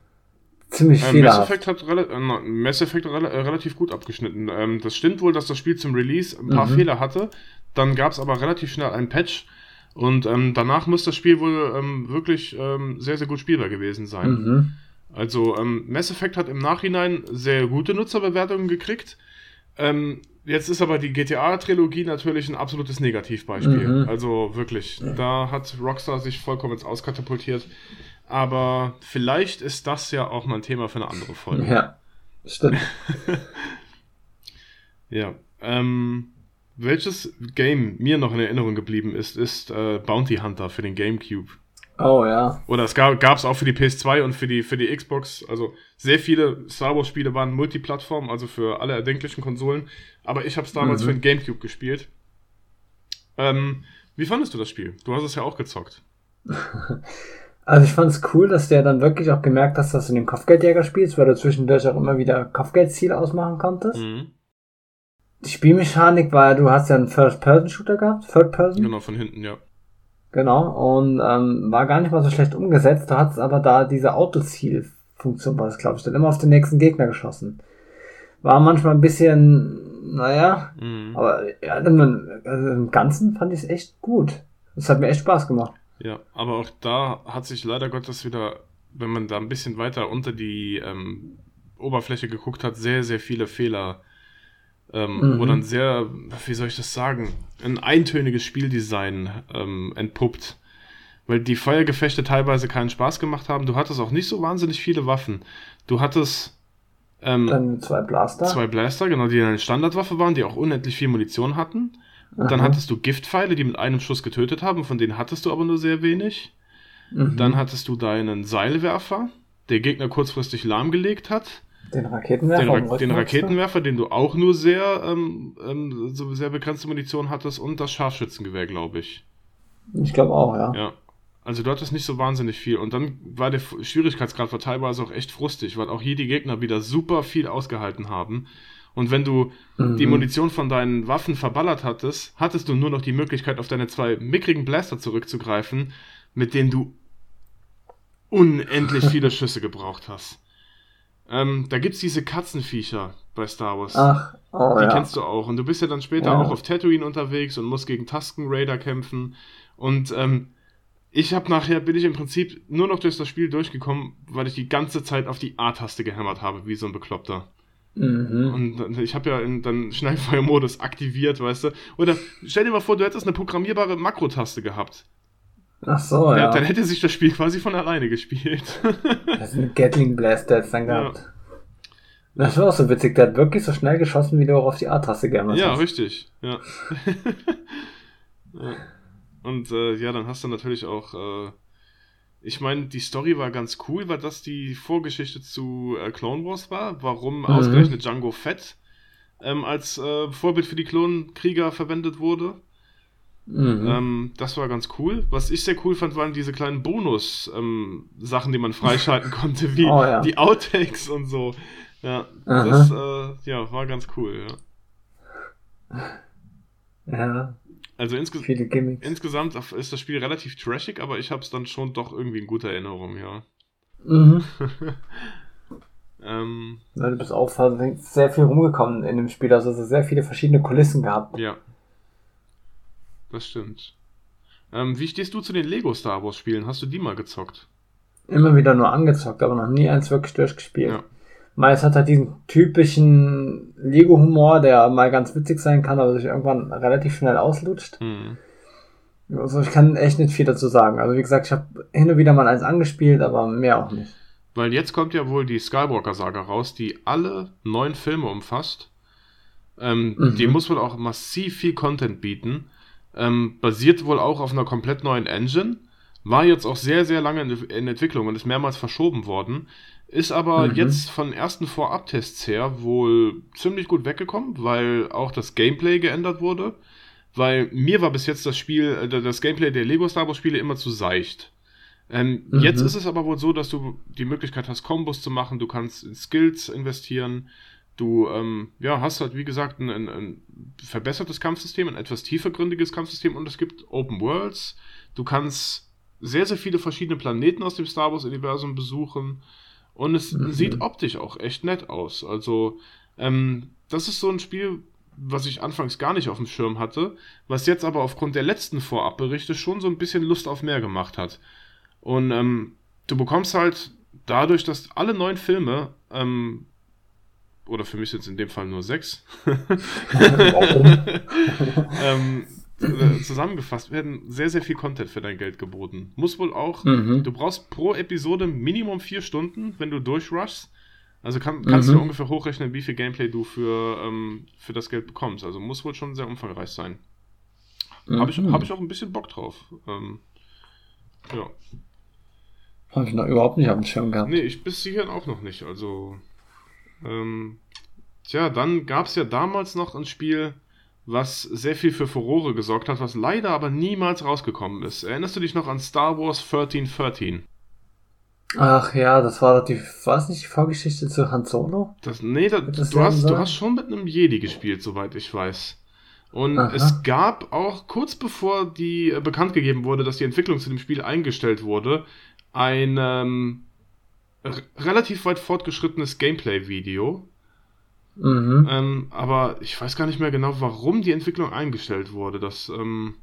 ziemlich äh, Mass Effect hat rela äh, Mass Effect rela äh, relativ gut abgeschnitten. Ähm, das stimmt wohl, dass das Spiel zum Release ein paar mhm. Fehler hatte. Dann gab es aber relativ schnell einen Patch. Und ähm, danach muss das Spiel wohl ähm, wirklich ähm, sehr, sehr gut spielbar gewesen sein. Mhm. Also ähm, Mass Effect hat im Nachhinein sehr gute Nutzerbewertungen gekriegt. Ähm, jetzt ist aber die GTA-Trilogie natürlich ein absolutes Negativbeispiel. Mhm. Also wirklich, da hat Rockstar sich vollkommen ins Auskatapultiert. Aber vielleicht ist das ja auch mal ein Thema für eine andere Folge. Ja, stimmt. *laughs* ja. Ähm, welches Game mir noch in Erinnerung geblieben ist, ist äh, Bounty Hunter für den GameCube. Oh ja. Oder es gab es auch für die PS2 und für die, für die Xbox. Also sehr viele Star Wars Spiele waren Multiplattform, also für alle erdenklichen Konsolen. Aber ich habe es damals mhm. für den GameCube gespielt. Ähm, wie fandest du das Spiel? Du hast es ja auch gezockt. *laughs* Also ich fand es cool, dass der dann wirklich auch gemerkt hast, dass du den Kopfgeldjäger spielst, weil du zwischendurch auch immer wieder Kopfgeldziele ausmachen konntest. Mhm. Die Spielmechanik war, du hast ja einen First-Person-Shooter gehabt, Third-Person. Genau, von hinten, ja. Genau, und ähm, war gar nicht mal so schlecht umgesetzt. Du hattest aber da diese Autoziel-Funktion, war das glaube ich, dann immer auf den nächsten Gegner geschossen. War manchmal ein bisschen, naja, mhm. aber ja, also im Ganzen fand ich es echt gut. Es hat mir echt Spaß gemacht. Ja, aber auch da hat sich leider Gottes wieder, wenn man da ein bisschen weiter unter die ähm, Oberfläche geguckt hat, sehr, sehr viele Fehler ähm, mhm. wo dann sehr, wie soll ich das sagen, ein eintöniges Spieldesign ähm, entpuppt. Weil die Feuergefechte teilweise keinen Spaß gemacht haben. Du hattest auch nicht so wahnsinnig viele Waffen. Du hattest ähm, dann zwei Blaster. Zwei Blaster, genau, die eine Standardwaffe waren, die auch unendlich viel Munition hatten. Aha. Dann hattest du Giftpfeile, die mit einem Schuss getötet haben, von denen hattest du aber nur sehr wenig. Mhm. Dann hattest du deinen Seilwerfer, der Gegner kurzfristig lahmgelegt hat. Den Raketenwerfer? Den, Ra den Raketenwerfer, den du auch nur sehr, ähm, ähm, so sehr begrenzte Munition hattest und das Scharfschützengewehr, glaube ich. Ich glaube auch, ja. Ja. Also du hattest nicht so wahnsinnig viel. Und dann war der Schwierigkeitsgrad war teilweise auch echt frustig, weil auch hier die Gegner wieder super viel ausgehalten haben. Und wenn du mhm. die Munition von deinen Waffen verballert hattest, hattest du nur noch die Möglichkeit, auf deine zwei mickrigen Blaster zurückzugreifen, mit denen du unendlich viele Schüsse gebraucht hast. Ähm, da gibt's diese Katzenviecher bei Star Wars. Ach, oh, Die ja. kennst du auch. Und du bist ja dann später ja. auch auf Tatooine unterwegs und musst gegen Tusken Raider kämpfen. Und ähm, ich habe nachher, bin ich im Prinzip nur noch durch das Spiel durchgekommen, weil ich die ganze Zeit auf die A-Taste gehämmert habe, wie so ein Bekloppter. Mhm. Und ich habe ja in, dann Schnellfeuermodus aktiviert, weißt du. Oder stell dir mal vor, du hättest eine programmierbare Makrotaste gehabt. Ach so, ja. ja. Dann hätte sich das Spiel quasi von alleine gespielt. *laughs* das ist ein Gatling Blast jetzt dann gehabt. Ja. Das war auch so witzig, der hat wirklich so schnell geschossen, wie du auch auf die A-Taste gehammert Ja, hast. richtig, ja. *laughs* ja. Und äh, ja, dann hast du natürlich auch, äh, ich meine, die Story war ganz cool, weil das die Vorgeschichte zu äh, Clone Wars war, warum mhm. ausgerechnet Django Fett ähm, als äh, Vorbild für die Klonkrieger verwendet wurde. Mhm. Ähm, das war ganz cool. Was ich sehr cool fand, waren diese kleinen Bonus-Sachen, ähm, die man freischalten *laughs* konnte, wie oh, ja. die Outtakes und so. Ja, Aha. das äh, ja, war ganz cool, ja. Ja. Also insge insgesamt ist das Spiel relativ trashig, aber ich habe es dann schon doch irgendwie in guter Erinnerung, ja. Mhm. *laughs* ähm, ja, du bist auch sehr viel rumgekommen in dem Spiel, also sehr viele verschiedene Kulissen gehabt. Ja, das stimmt. Ähm, wie stehst du zu den Lego Star Wars Spielen? Hast du die mal gezockt? Immer wieder nur angezockt, aber noch nie eins wirklich durchgespielt. Ja. Meist hat halt diesen typischen Lego-Humor, der mal ganz witzig sein kann, aber sich irgendwann relativ schnell auslutscht. Mhm. Also ich kann echt nicht viel dazu sagen. Also wie gesagt, ich habe hin und wieder mal eins angespielt, aber mehr auch nicht. Weil jetzt kommt ja wohl die Skywalker-Saga raus, die alle neun Filme umfasst. Ähm, mhm. Die muss wohl auch massiv viel Content bieten. Ähm, basiert wohl auch auf einer komplett neuen Engine. War jetzt auch sehr, sehr lange in, in Entwicklung und ist mehrmals verschoben worden. Ist aber mhm. jetzt von ersten Vorabtests her wohl ziemlich gut weggekommen, weil auch das Gameplay geändert wurde. Weil mir war bis jetzt das Spiel, äh, das Gameplay der Lego Star Wars Spiele immer zu seicht. Ähm, mhm. Jetzt ist es aber wohl so, dass du die Möglichkeit hast, Kombos zu machen, du kannst in Skills investieren, Du ähm, ja, hast halt, wie gesagt, ein, ein, ein, verbessertes Kampfsystem, ein etwas tiefergründiges Kampfsystem und es gibt Open Worlds. Du kannst sehr, sehr viele verschiedene Planeten aus dem Star Wars-Universum besuchen und es mhm. sieht optisch auch echt nett aus. Also, ähm, das ist so ein Spiel, was ich anfangs gar nicht auf dem Schirm hatte, was jetzt aber aufgrund der letzten Vorabberichte schon so ein bisschen Lust auf mehr gemacht hat. Und ähm, du bekommst halt dadurch, dass alle neuen Filme ähm, oder für mich jetzt in dem Fall nur sechs, *laughs* *laughs* ähm, äh, zusammengefasst werden sehr, sehr viel Content für dein Geld geboten. Muss wohl auch, mhm. du brauchst pro Episode Minimum vier Stunden, wenn du durchrushst. Also kann, kannst mhm. du ungefähr hochrechnen, wie viel Gameplay du für, ähm, für das Geld bekommst. Also muss wohl schon sehr umfangreich sein. Mhm. Habe ich, hab ich auch ein bisschen Bock drauf. Ähm, ja. Habe ich noch überhaupt nicht auf dem Schirm gehabt. Nee, ich bis hierhin auch noch nicht. Also ähm, tja, dann gab es ja damals noch ein Spiel, was sehr viel für Furore gesorgt hat, was leider aber niemals rausgekommen ist. Erinnerst du dich noch an Star Wars 1313? Ach ja, das war doch die, war es nicht die Vorgeschichte zu Han Solo? Das, nee, da, das du, hast, du hast schon mit einem Jedi gespielt, soweit ich weiß. Und Aha. es gab auch kurz bevor die äh, bekannt gegeben wurde, dass die Entwicklung zu dem Spiel eingestellt wurde, ein ähm, relativ weit fortgeschrittenes Gameplay-Video. Mhm. Ähm, aber ich weiß gar nicht mehr genau, warum die Entwicklung eingestellt wurde. Das, ähm,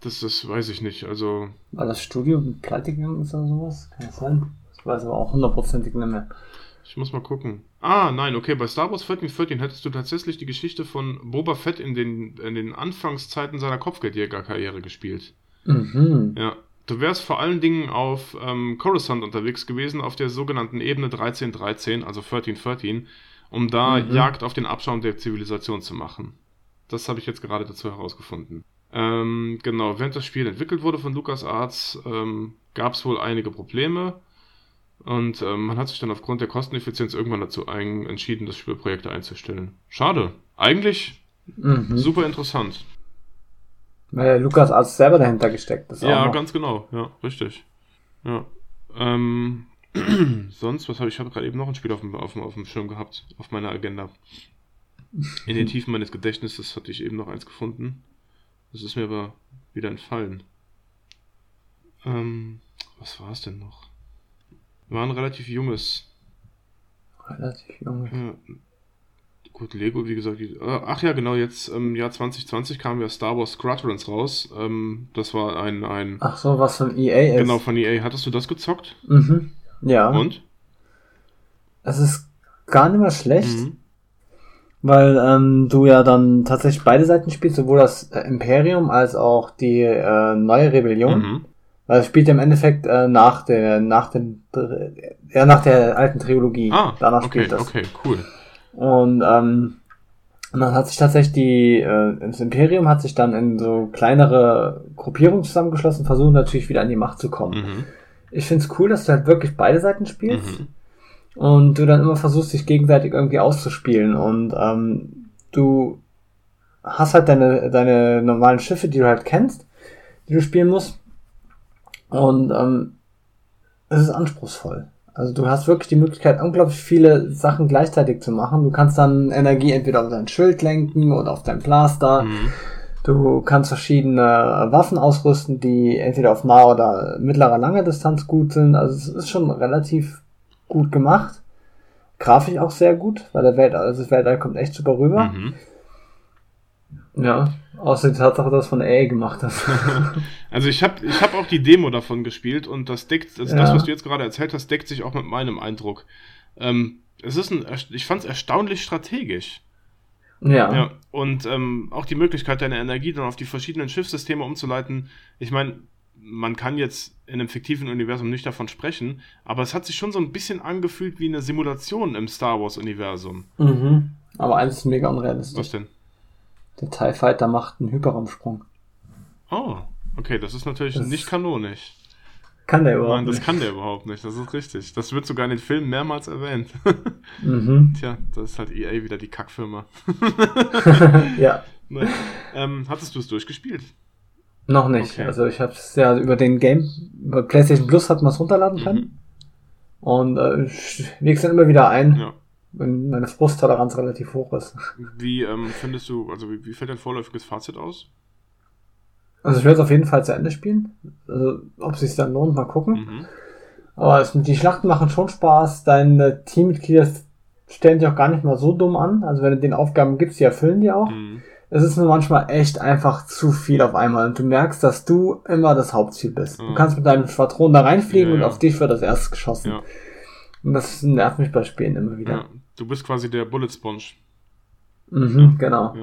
das, das weiß ich nicht. Also. War das Studio pleite gegangen ist oder sowas? Kann das sein? Ich weiß aber auch hundertprozentig nicht mehr. Ich muss mal gucken. Ah, nein, okay, bei Star Wars 1414 hättest du tatsächlich die Geschichte von Boba Fett in den, in den Anfangszeiten seiner Kopfgeldjäger-Karriere gespielt. Mhm. Ja, Du wärst vor allen Dingen auf ähm, Coruscant unterwegs gewesen, auf der sogenannten Ebene 1313, also 1313, um da mhm. Jagd auf den Abschaum der Zivilisation zu machen. Das habe ich jetzt gerade dazu herausgefunden. Ähm, genau, während das Spiel entwickelt wurde von LucasArts, ähm, gab es wohl einige Probleme. Und ähm, man hat sich dann aufgrund der Kosteneffizienz irgendwann dazu entschieden, das Spielprojekt einzustellen. Schade. Eigentlich mhm. super interessant. Weil Lukas Arzt selber dahinter gesteckt ist. Ja, ganz genau. Ja, richtig. Ja. Ähm, *clears throat* sonst, was habe ich? Ich habe gerade eben noch ein Spiel auf dem, auf, dem, auf dem Schirm gehabt, auf meiner Agenda. In den Tiefen meines Gedächtnisses hatte ich eben noch eins gefunden. Das ist mir aber wieder entfallen. Ähm, was war es denn noch? War ein relativ junges. Relativ junges. Ja, Gut, Lego, wie gesagt, die, äh, ach ja, genau, jetzt im Jahr 2020 kam ja Star Wars Squadrons raus. Ähm, das war ein, ein. Ach so, was von EA ist. Genau, von EA. Hattest du das gezockt? Mhm. Ja. Und? Es ist gar nicht mehr schlecht. Mhm. Weil ähm, du ja dann tatsächlich beide Seiten spielst, sowohl das äh, Imperium als auch die äh, neue Rebellion. Mhm. Weil es spielt ja im Endeffekt äh, nach der, nach äh, ja, nach der alten Trilogie. Ah, Danach okay, spielt das. Okay, cool. Und ähm, und dann hat sich tatsächlich die, äh, das Imperium hat sich dann in so kleinere Gruppierungen zusammengeschlossen, versuchen natürlich wieder an die Macht zu kommen. Mhm. Ich find's cool, dass du halt wirklich beide Seiten spielst mhm. und du dann immer versuchst, dich gegenseitig irgendwie auszuspielen und ähm, du hast halt deine, deine normalen Schiffe, die du halt kennst, die du spielen musst und ähm, es ist anspruchsvoll. Also du hast wirklich die Möglichkeit, unglaublich viele Sachen gleichzeitig zu machen. Du kannst dann Energie entweder auf dein Schild lenken oder auf dein Blaster. Mhm. Du kannst verschiedene Waffen ausrüsten, die entweder auf naher oder mittlerer, langer Distanz gut sind. Also es ist schon relativ gut gemacht. Grafisch auch sehr gut, weil der Welt, also das Weltall kommt echt super rüber. Mhm. Ja, außer die Tatsache, dass von EA gemacht hast. *laughs* *laughs* also ich habe ich hab auch die Demo davon gespielt und das deckt, also ja. das, was du jetzt gerade erzählt hast, deckt sich auch mit meinem Eindruck. Ähm, es ist ein, ich fand es erstaunlich strategisch. Ja. ja und ähm, auch die Möglichkeit, deine Energie dann auf die verschiedenen Schiffssysteme umzuleiten. Ich meine, man kann jetzt in einem fiktiven Universum nicht davon sprechen, aber es hat sich schon so ein bisschen angefühlt wie eine Simulation im Star Wars-Universum. Mhm. Aber eins ist mega unrealistisch. Was denn? Der TIE Fighter macht einen Hyperraumsprung. Oh, okay, das ist natürlich das nicht kanonisch. Kann der überhaupt Nein, das nicht. kann der überhaupt nicht, das ist richtig. Das wird sogar in den Filmen mehrmals erwähnt. mhm. *laughs* Tja, das ist halt EA wieder die Kackfirma. *laughs* *laughs* ja. Ähm, hattest du es durchgespielt? Noch nicht. Okay. Also ich habe es ja über den Game, über PlayStation Plus hat man es runterladen können. Mhm. Und äh, ich leg's dann immer wieder ein. Ja. wenn meine Frusttoleranz relativ hoch ist. Wie ähm, findest du, also wie, wie fällt dein vorläufiges Fazit aus? Also ich werde es auf jeden Fall zu Ende spielen. Also ob es sich dann lohnt, mal gucken. Mhm. Aber es, die Schlachten machen schon Spaß. Deine Teammitglieder stellen dich auch gar nicht mal so dumm an. Also wenn du den Aufgaben gibst, die erfüllen die auch. Mhm. Es ist nur manchmal echt einfach zu viel auf einmal und du merkst, dass du immer das Hauptziel bist. Mhm. Du kannst mit deinem Schwadron da reinfliegen ja, ja. und auf dich wird das erst geschossen. Ja. Und das nervt mich bei Spielen immer wieder. Du bist quasi der Bullet Sponge. Mhm, genau.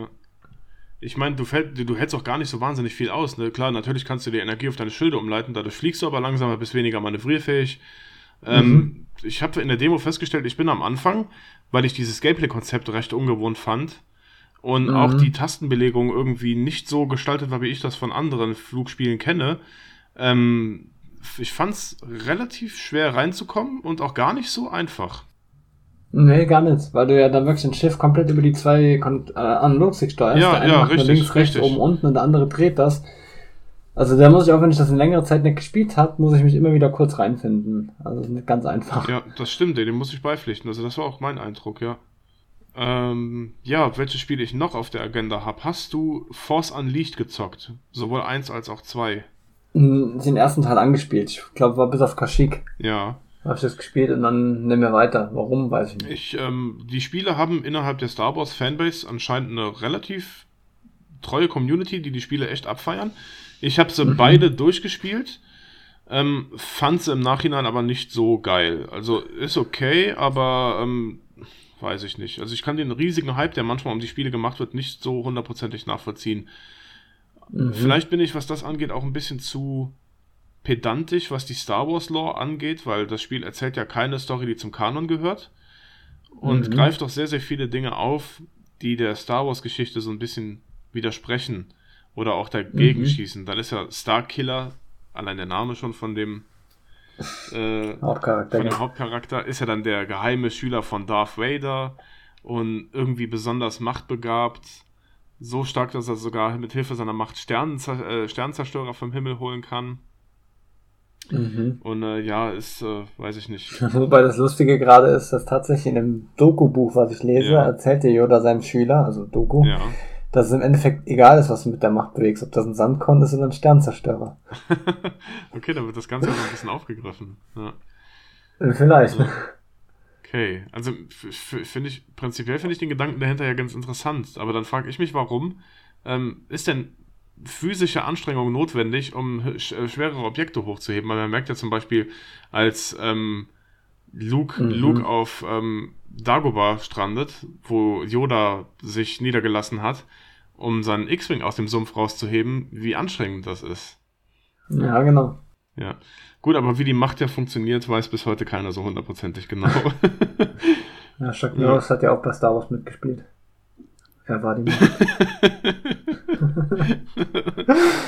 Ich meine, du, du hältst auch gar nicht so wahnsinnig viel aus. Ne? Klar, natürlich kannst du die Energie auf deine Schilde umleiten, dadurch fliegst du aber langsamer, bist weniger manövrierfähig. Ähm, mhm. Ich habe in der Demo festgestellt, ich bin am Anfang, weil ich dieses Gameplay-Konzept recht ungewohnt fand und mhm. auch die Tastenbelegung irgendwie nicht so gestaltet war, wie ich das von anderen Flugspielen kenne. Ähm, ich fand es relativ schwer reinzukommen und auch gar nicht so einfach. Nee, gar nicht, weil du ja dann wirklich ein Schiff komplett über die zwei äh, Analogsticks steuerst. Ja, der eine ja, macht richtig, links, rechts, oben, unten und der andere dreht das. Also da muss ich auch, wenn ich das in längerer Zeit nicht gespielt habe, muss ich mich immer wieder kurz reinfinden. Also das ist nicht ganz einfach. Ja, das stimmt, dem muss ich beipflichten. Also das war auch mein Eindruck, ja. Ähm, ja, welche Spiele ich noch auf der Agenda habe. Hast du Force Unleashed gezockt? Sowohl eins als auch zwei. Hm, den ersten Teil angespielt. Ich glaube, war bis auf Kashyyyk. Ja habe ich das gespielt und dann nehmen wir weiter. Warum, weiß ich nicht. Ich, ähm, die Spiele haben innerhalb der Star Wars Fanbase anscheinend eine relativ treue Community, die die Spiele echt abfeiern. Ich habe sie mhm. beide durchgespielt, ähm, fand sie im Nachhinein aber nicht so geil. Also ist okay, aber ähm, weiß ich nicht. Also ich kann den riesigen Hype, der manchmal um die Spiele gemacht wird, nicht so hundertprozentig nachvollziehen. Mhm. Vielleicht bin ich, was das angeht, auch ein bisschen zu pedantisch, was die Star Wars Lore angeht, weil das Spiel erzählt ja keine Story, die zum Kanon gehört und mhm. greift doch sehr, sehr viele Dinge auf, die der Star Wars Geschichte so ein bisschen widersprechen oder auch dagegen mhm. schießen. Dann ist ja Starkiller, allein der Name schon von dem äh, Hauptcharakter, von dem Hauptcharakter, ist ja dann der geheime Schüler von Darth Vader und irgendwie besonders machtbegabt. So stark, dass er sogar mit Hilfe seiner Macht Sternenzer äh, Sternenzerstörer vom Himmel holen kann. Mhm. Und äh, ja, ist, äh, weiß ich nicht. *laughs* Wobei das Lustige gerade ist, dass tatsächlich in dem Doku-Buch, was ich lese, ja. erzählt der Yoda seinem Schüler, also Doku, ja. dass es im Endeffekt egal ist, was du mit der Macht bewegst, ob das ein Sandkorn ist oder ein Sternzerstörer. *laughs* okay, da wird das Ganze noch ein bisschen aufgegriffen. Ja. Äh, vielleicht. Also, okay, also finde ich, prinzipiell finde ich den Gedanken dahinter ja ganz interessant, aber dann frage ich mich, warum ähm, ist denn physische Anstrengung notwendig, um äh, schwerere Objekte hochzuheben. Weil man merkt ja zum Beispiel, als ähm, Luke, mhm. Luke auf ähm, Dagobah strandet, wo Yoda sich niedergelassen hat, um seinen X-Wing aus dem Sumpf rauszuheben, wie anstrengend das ist. Ja, genau. Ja. Gut, aber wie die Macht ja funktioniert, weiß bis heute keiner so hundertprozentig genau. *laughs* ja, Chuck Norris ja. hat ja auch bei Star Wars mitgespielt. Er war die *laughs*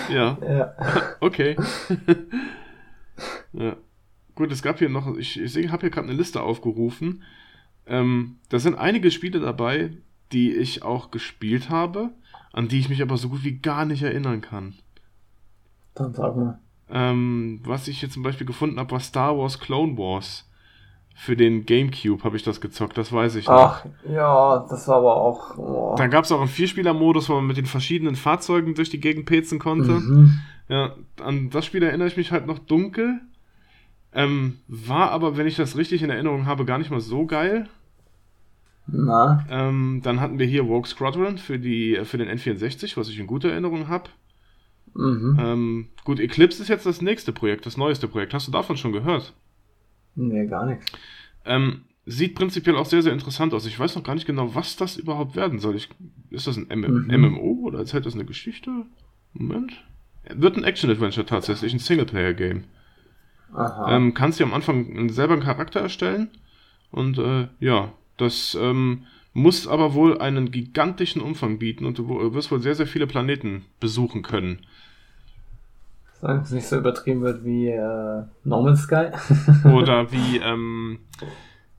ja. *laughs* ja. Okay. *laughs* ja. Gut, es gab hier noch, ich, ich habe hier gerade eine Liste aufgerufen. Ähm, da sind einige Spiele dabei, die ich auch gespielt habe, an die ich mich aber so gut wie gar nicht erinnern kann. Dann sag mal. Ähm, was ich hier zum Beispiel gefunden habe, war Star Wars Clone Wars. Für den Gamecube habe ich das gezockt, das weiß ich noch. Ach, ja, das war aber auch. Oh. Dann gab es auch einen Vierspieler-Modus, wo man mit den verschiedenen Fahrzeugen durch die Gegend pezen konnte. Mhm. Ja, an das Spiel erinnere ich mich halt noch dunkel. Ähm, war aber, wenn ich das richtig in Erinnerung habe, gar nicht mal so geil. Na. Ähm, dann hatten wir hier Rogue Squadron für, die, für den N64, was ich in guter Erinnerung habe. Mhm. Ähm, gut, Eclipse ist jetzt das nächste Projekt, das neueste Projekt. Hast du davon schon gehört? Nee, gar nichts. Ähm, sieht prinzipiell auch sehr, sehr interessant aus. Ich weiß noch gar nicht genau, was das überhaupt werden soll. Ich, ist das ein M mhm. MMO oder erzählt das eine Geschichte? Moment. Wird ein Action-Adventure tatsächlich, ein Singleplayer-Game. Ähm, kannst dir am Anfang selber einen Charakter erstellen und äh, ja, das ähm, muss aber wohl einen gigantischen Umfang bieten und du wirst wohl sehr, sehr viele Planeten besuchen können. Solange es nicht so übertrieben wird wie äh, Normal Sky. *laughs* Oder wie ähm,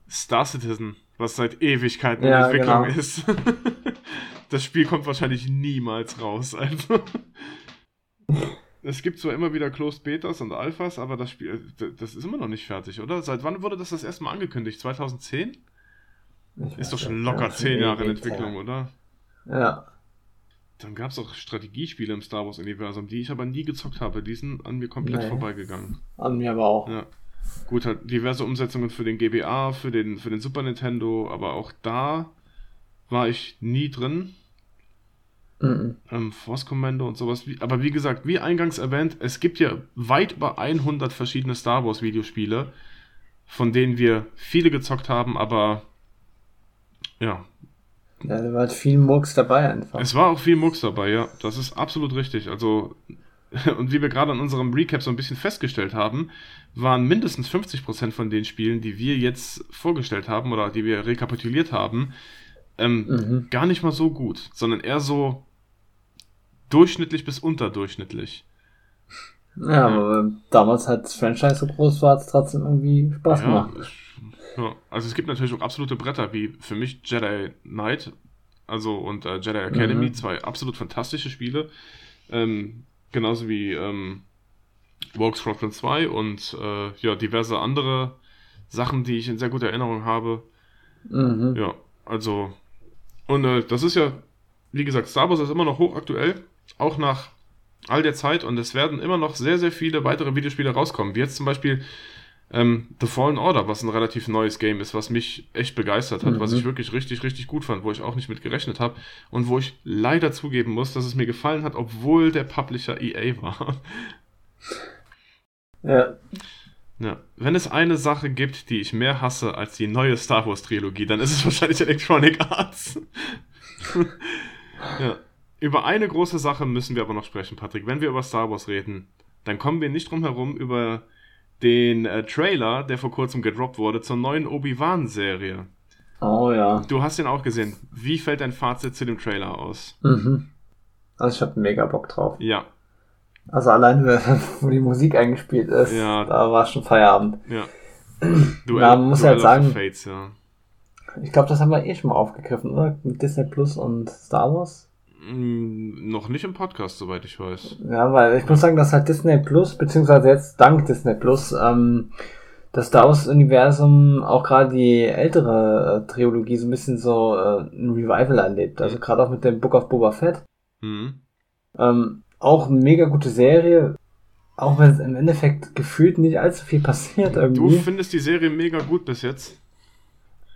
Star Citizen, was seit Ewigkeiten in Entwicklung genau. ist. *laughs* das Spiel kommt wahrscheinlich niemals raus. Also. Es gibt zwar immer wieder Closed Betas und Alphas, aber das Spiel, das ist immer noch nicht fertig, oder? Seit wann wurde das das erste Mal angekündigt? 2010? Ich ist doch schon locker zehn Jahre in Entwicklung, oder? Ja. Dann gab es auch Strategiespiele im Star Wars-Universum, die ich aber nie gezockt habe. Die sind an mir komplett nee. vorbeigegangen. An mir aber auch. Ja. Gut, halt diverse Umsetzungen für den GBA, für den, für den Super Nintendo, aber auch da war ich nie drin. Mhm. Ähm, Force Commando und sowas. Aber wie gesagt, wie eingangs erwähnt, es gibt ja weit über 100 verschiedene Star Wars Videospiele, von denen wir viele gezockt haben, aber ja. Ja, da war halt viel Murks dabei einfach. Es war auch viel Murks dabei, ja. Das ist absolut richtig. Also, *laughs* und wie wir gerade an unserem Recap so ein bisschen festgestellt haben, waren mindestens 50% von den Spielen, die wir jetzt vorgestellt haben oder die wir rekapituliert haben, ähm, mhm. gar nicht mal so gut, sondern eher so durchschnittlich bis unterdurchschnittlich. Ja, ja. aber damals halt das Franchise so groß war, hat es trotzdem irgendwie Spaß ja, gemacht. Ja, also es gibt natürlich auch absolute Bretter, wie für mich Jedi Knight, also und äh, Jedi Academy, mhm. zwei absolut fantastische Spiele. Ähm, genauso wie ähm, Rogue Squadron 2 und äh, ja, diverse andere Sachen, die ich in sehr guter Erinnerung habe. Mhm. Ja, also. Und äh, das ist ja, wie gesagt, Star Wars ist immer noch hochaktuell auch nach all der Zeit und es werden immer noch sehr, sehr viele weitere Videospiele rauskommen. Wie jetzt zum Beispiel ähm, The Fallen Order, was ein relativ neues Game ist, was mich echt begeistert hat, mhm. was ich wirklich richtig, richtig gut fand, wo ich auch nicht mit gerechnet habe und wo ich leider zugeben muss, dass es mir gefallen hat, obwohl der Publisher EA war. Ja. Ja, wenn es eine Sache gibt, die ich mehr hasse als die neue Star Wars Trilogie, dann ist es *laughs* wahrscheinlich Electronic Arts. *laughs* ja. Über eine große Sache müssen wir aber noch sprechen, Patrick. Wenn wir über Star Wars reden, dann kommen wir nicht drum herum über den äh, Trailer, der vor kurzem gedroppt wurde, zur neuen Obi-Wan-Serie. Oh ja. Du hast den auch gesehen. Wie fällt dein Fazit zu dem Trailer aus? Mhm. Also ich habe mega Bock drauf. Ja. Also allein, *laughs* wo die Musik eingespielt ist, ja. da war schon Feierabend. Ja. *clears throat* Duell, ja, man muss halt sagen, Fates, ja. ich glaube, das haben wir eh schon mal aufgegriffen, oder? Mit Disney Plus und Star Wars. Mm, noch nicht im Podcast, soweit ich weiß. Ja, weil ich muss sagen, dass halt Disney Plus, beziehungsweise jetzt dank Disney Plus, ähm, das Star Wars-Universum auch gerade die ältere äh, Trilogie so ein bisschen so äh, ein Revival erlebt. Also mhm. gerade auch mit dem Book of Boba Fett. Mhm. Ähm, auch eine mega gute Serie, auch wenn es im Endeffekt gefühlt nicht allzu viel passiert irgendwie. Du findest die Serie mega gut bis jetzt?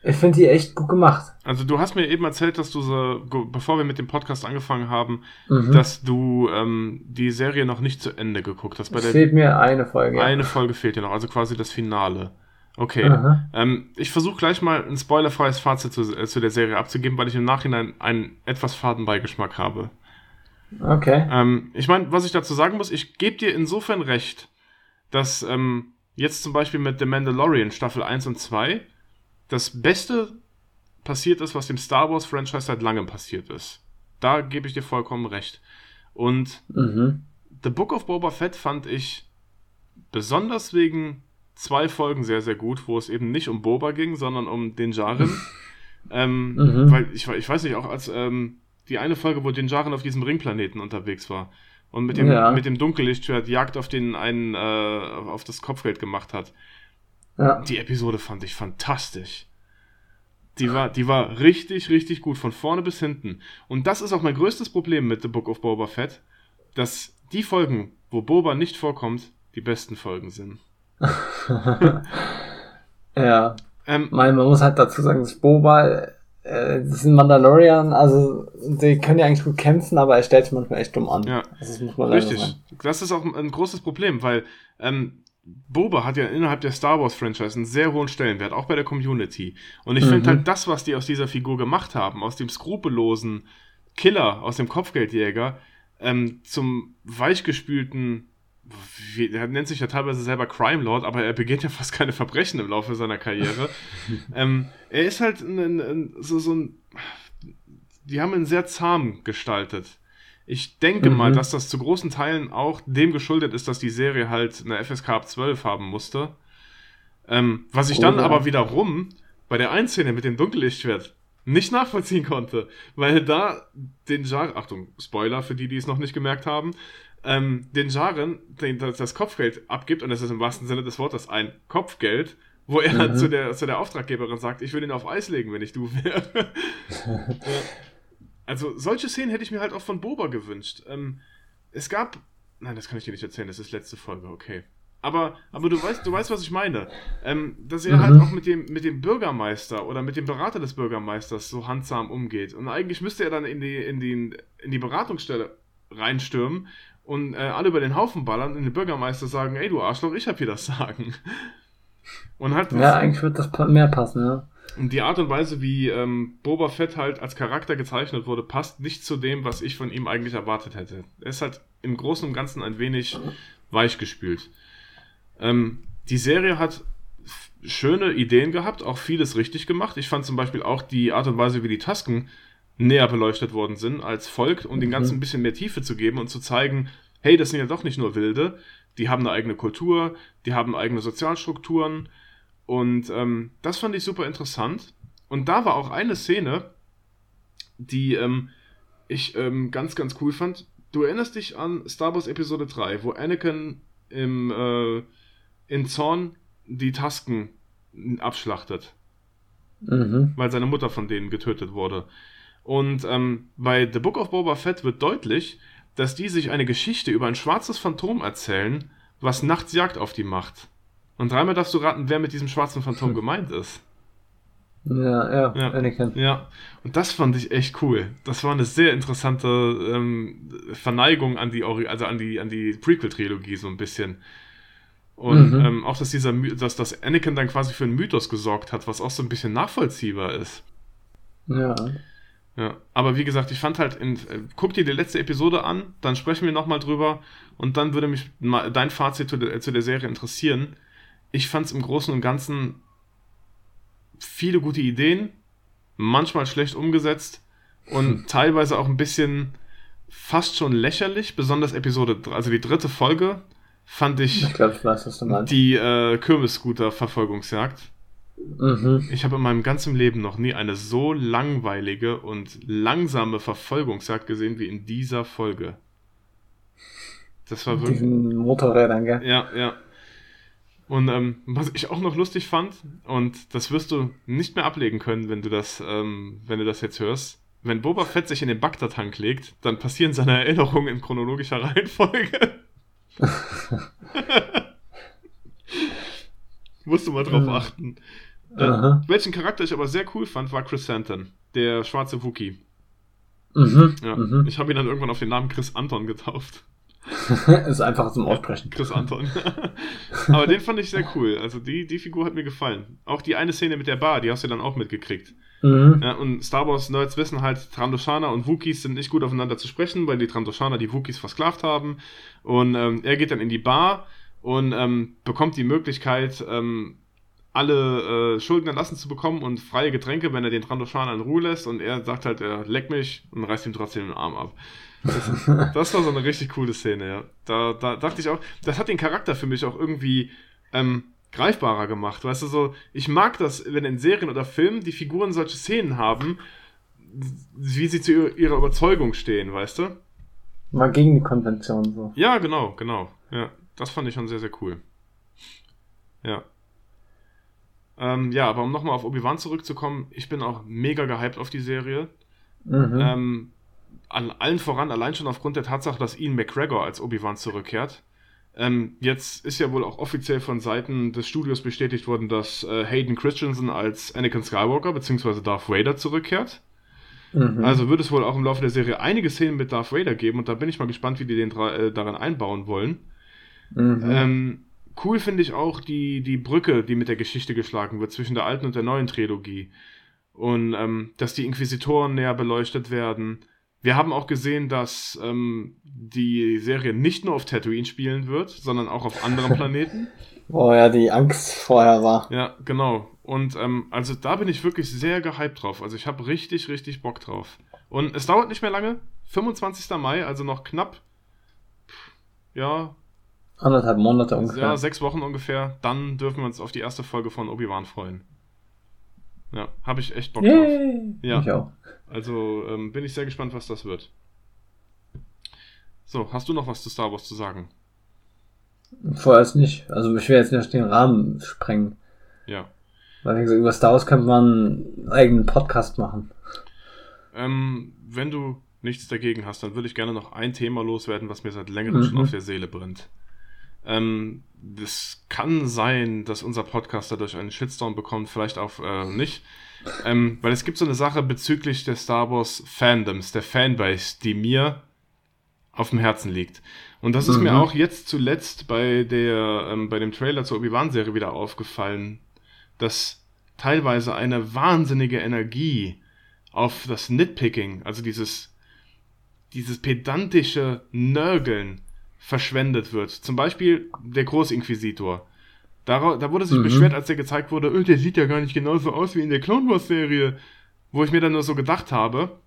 Ich finde die echt gut gemacht. Also du hast mir eben erzählt, dass du so, bevor wir mit dem Podcast angefangen haben, mhm. dass du ähm, die Serie noch nicht zu Ende geguckt hast. Bei es fehlt mir eine Folge. Eine Folge fehlt dir noch, also quasi das Finale. Okay. Ähm, ich versuche gleich mal ein spoilerfreies Fazit zu, äh, zu der Serie abzugeben, weil ich im Nachhinein einen etwas faden Beigeschmack habe. Okay. Ähm, ich meine, was ich dazu sagen muss, ich gebe dir insofern recht, dass ähm, jetzt zum Beispiel mit The Mandalorian Staffel 1 und 2 das Beste passiert ist, was dem Star Wars Franchise seit langem passiert ist. Da gebe ich dir vollkommen recht. Und mhm. The Book of Boba Fett fand ich besonders wegen zwei Folgen sehr, sehr gut, wo es eben nicht um Boba ging, sondern um den Jaren. *laughs* ähm, mhm. Weil ich, ich weiß nicht, auch als ähm, die eine Folge, wo den Jaren auf diesem Ringplaneten unterwegs war und mit dem, ja. mit dem Dunkellichtschwert Jagd auf den einen, äh, auf das Kopfgeld gemacht hat. Ja. Die Episode fand ich fantastisch. Die war, die war richtig, richtig gut, von vorne bis hinten. Und das ist auch mein größtes Problem mit The Book of Boba Fett, dass die Folgen, wo Boba nicht vorkommt, die besten Folgen sind. *laughs* ja. Ähm, man, muss halt dazu sagen, dass Boba, äh, das sind Mandalorian, also die können ja eigentlich gut kämpfen, aber er stellt sich manchmal echt dumm an. Ja. Also, das man Richtig. Sagen. Das ist auch ein großes Problem, weil ähm, Boba hat ja innerhalb der Star Wars Franchise einen sehr hohen Stellenwert, auch bei der Community. Und ich mhm. finde halt das, was die aus dieser Figur gemacht haben, aus dem skrupellosen Killer, aus dem Kopfgeldjäger, ähm, zum weichgespülten, wie, er nennt sich ja teilweise selber Crime Lord, aber er begeht ja fast keine Verbrechen im Laufe seiner Karriere. *laughs* ähm, er ist halt ein, ein, so, so ein, die haben ihn sehr zahm gestaltet. Ich denke mhm. mal, dass das zu großen Teilen auch dem geschuldet ist, dass die Serie halt eine FSK ab 12 haben musste. Ähm, was ich dann oh, aber wiederum bei der Einszene mit dem Dunkellichtschwert nicht nachvollziehen konnte, weil da den Jar, Achtung, Spoiler für die, die es noch nicht gemerkt haben, ähm, den Jaren den, das Kopfgeld abgibt, und das ist im wahrsten Sinne des Wortes ein Kopfgeld, wo er mhm. zu, der, zu der Auftraggeberin sagt, ich will ihn auf Eis legen, wenn ich du wäre. *laughs* *laughs* also solche Szenen hätte ich mir halt auch von Boba gewünscht. Ähm, es gab, nein, das kann ich dir nicht erzählen, das ist letzte Folge, okay. Aber, aber du weißt, du weißt, was ich meine. Ähm, dass er mhm. halt auch mit dem, mit dem Bürgermeister oder mit dem Berater des Bürgermeisters so handsam umgeht. Und eigentlich müsste er dann in die, in die, in die Beratungsstelle reinstürmen und äh, alle über den Haufen ballern und den Bürgermeister sagen, ey du Arschloch, ich hab hier das Sagen. Und halt ja, eigentlich wird das mehr passen, ja. Und die Art und Weise, wie ähm, Boba Fett halt als Charakter gezeichnet wurde, passt nicht zu dem, was ich von ihm eigentlich erwartet hätte. Er ist halt im Großen und Ganzen ein wenig weichgespült. Ähm, die Serie hat schöne Ideen gehabt, auch vieles richtig gemacht. Ich fand zum Beispiel auch die Art und Weise, wie die Tasken näher beleuchtet worden sind als folgt, um mhm. den Ganzen ein bisschen mehr Tiefe zu geben und zu zeigen, hey, das sind ja doch nicht nur Wilde, die haben eine eigene Kultur, die haben eigene Sozialstrukturen und ähm, das fand ich super interessant. Und da war auch eine Szene, die ähm, ich ähm, ganz, ganz cool fand. Du erinnerst dich an Star Wars Episode 3, wo Anakin im, äh, in Zorn die Tasken abschlachtet. Mhm. Weil seine Mutter von denen getötet wurde. Und ähm, bei The Book of Boba Fett wird deutlich, dass die sich eine Geschichte über ein schwarzes Phantom erzählen, was nachts Jagd auf die macht. Und dreimal darfst du raten, wer mit diesem schwarzen Phantom *laughs* gemeint ist. Ja, ja, ja, Anakin. Ja, und das fand ich echt cool. Das war eine sehr interessante ähm, Verneigung an die, also an die, an die Prequel-Trilogie so ein bisschen. Und mhm. ähm, auch, dass dieser, dass das Anakin dann quasi für einen Mythos gesorgt hat, was auch so ein bisschen nachvollziehbar ist. Ja. Ja, aber wie gesagt, ich fand halt, in, äh, guck dir die letzte Episode an, dann sprechen wir nochmal drüber und dann würde mich mal dein Fazit zu der, zu der Serie interessieren. Ich fand es im Großen und Ganzen viele gute Ideen, manchmal schlecht umgesetzt und hm. teilweise auch ein bisschen fast schon lächerlich, besonders Episode, also die dritte Folge fand ich, ich glaub, ich weiß, die äh, Kürbisscooter-Verfolgungsjagd Mhm. Ich habe in meinem ganzen Leben noch nie eine so langweilige und langsame Verfolgungsjagd gesehen wie in dieser Folge. Das war wirklich. Diesen Motorrädern, gell? Ja, ja. Und ähm, was ich auch noch lustig fand, und das wirst du nicht mehr ablegen können, wenn du das, ähm, wenn du das jetzt hörst. Wenn Boba Fett sich in den Bagdad-Tank legt, dann passieren seine Erinnerungen in chronologischer *laughs* Reihenfolge. *laughs* Musst du mal drauf achten. Äh, welchen Charakter ich aber sehr cool fand, war Chris Santon, der schwarze Wookie. Mhm, ja, mhm. Ich habe ihn dann irgendwann auf den Namen Chris Anton getauft. *laughs* ist einfach zum Aussprechen. Chris Anton. *laughs* aber den fand ich sehr cool. Also die, die Figur hat mir gefallen. Auch die eine Szene mit der Bar, die hast du dann auch mitgekriegt. Mhm. Ja, und Star Wars Nerds wissen halt, Trandoshaner und Wookiees sind nicht gut aufeinander zu sprechen, weil die Trandoshaner die Wookiees versklavt haben. Und ähm, er geht dann in die Bar und ähm, bekommt die Möglichkeit, ähm, alle äh, Schulden erlassen zu bekommen und freie Getränke, wenn er den Trandoshan in Ruhe lässt und er sagt halt, er leckt mich und reißt ihm trotzdem den Arm ab. Das, *laughs* das, war so eine richtig coole Szene, ja. Da, da dachte ich auch, das hat den Charakter für mich auch irgendwie ähm, greifbarer gemacht. Weißt du, so, ich mag das, wenn in Serien oder Filmen die Figuren solche Szenen haben, wie sie zu ihrer Überzeugung stehen, weißt du? Mal gegen die Konvention so. Ja, genau, genau. Ja, das fand ich schon sehr, sehr cool. Ja. Ähm, ja, aber um nochmal auf Obi-Wan zurückzukommen, ich bin auch mega gehypt auf die Serie. Mhm. Ähm, an allen voran, allein schon aufgrund der Tatsache, dass Ian McGregor als Obi-Wan zurückkehrt. Ähm, jetzt ist ja wohl auch offiziell von Seiten des Studios bestätigt worden, dass äh, Hayden Christensen als Anakin Skywalker bzw. Darth Vader zurückkehrt. Mhm. Also wird es wohl auch im Laufe der Serie einige Szenen mit Darth Vader geben und da bin ich mal gespannt, wie die den äh, daran einbauen wollen. Mhm. Ähm, cool finde ich auch die, die Brücke, die mit der Geschichte geschlagen wird zwischen der alten und der neuen Trilogie. Und ähm, dass die Inquisitoren näher beleuchtet werden. Wir haben auch gesehen, dass ähm, die Serie nicht nur auf Tatooine spielen wird, sondern auch auf anderen *laughs* Planeten. Wo ja die Angst vorher war. Ja, genau. Und ähm, also da bin ich wirklich sehr gehypt drauf. Also ich habe richtig, richtig Bock drauf. Und es dauert nicht mehr lange. 25. Mai, also noch knapp, ja, Anderthalb Monate ungefähr. Ja, sechs Wochen ungefähr. Dann dürfen wir uns auf die erste Folge von Obi-Wan freuen. Ja, habe ich echt Bock Yay. drauf. Ja. Ich auch. Also ähm, bin ich sehr gespannt, was das wird. So, hast du noch was zu Star Wars zu sagen? Vorerst nicht. Also ich will jetzt nicht den Rahmen sprengen. Ja. Weil so über Star Wars könnte man einen eigenen Podcast machen. Ähm, wenn du nichts dagegen hast, dann würde ich gerne noch ein Thema loswerden, was mir seit längerem mhm. schon auf der Seele brennt. Ähm, das kann sein, dass unser Podcast dadurch einen Shitstorm bekommt, vielleicht auch äh, nicht. Ähm, weil es gibt so eine Sache bezüglich der Star Wars Fandoms, der Fanbase, die mir auf dem Herzen liegt. Und das ist mhm. mir auch jetzt zuletzt bei der, ähm, bei dem Trailer zur Obi-Wan-Serie wieder aufgefallen, dass teilweise eine wahnsinnige Energie auf das Nitpicking, also dieses, dieses pedantische Nörgeln verschwendet wird. Zum Beispiel der Großinquisitor. Da, da wurde sich mhm. beschwert, als der gezeigt wurde, öh, der sieht ja gar nicht genauso aus wie in der Clone Wars Serie. Wo ich mir dann nur so gedacht habe,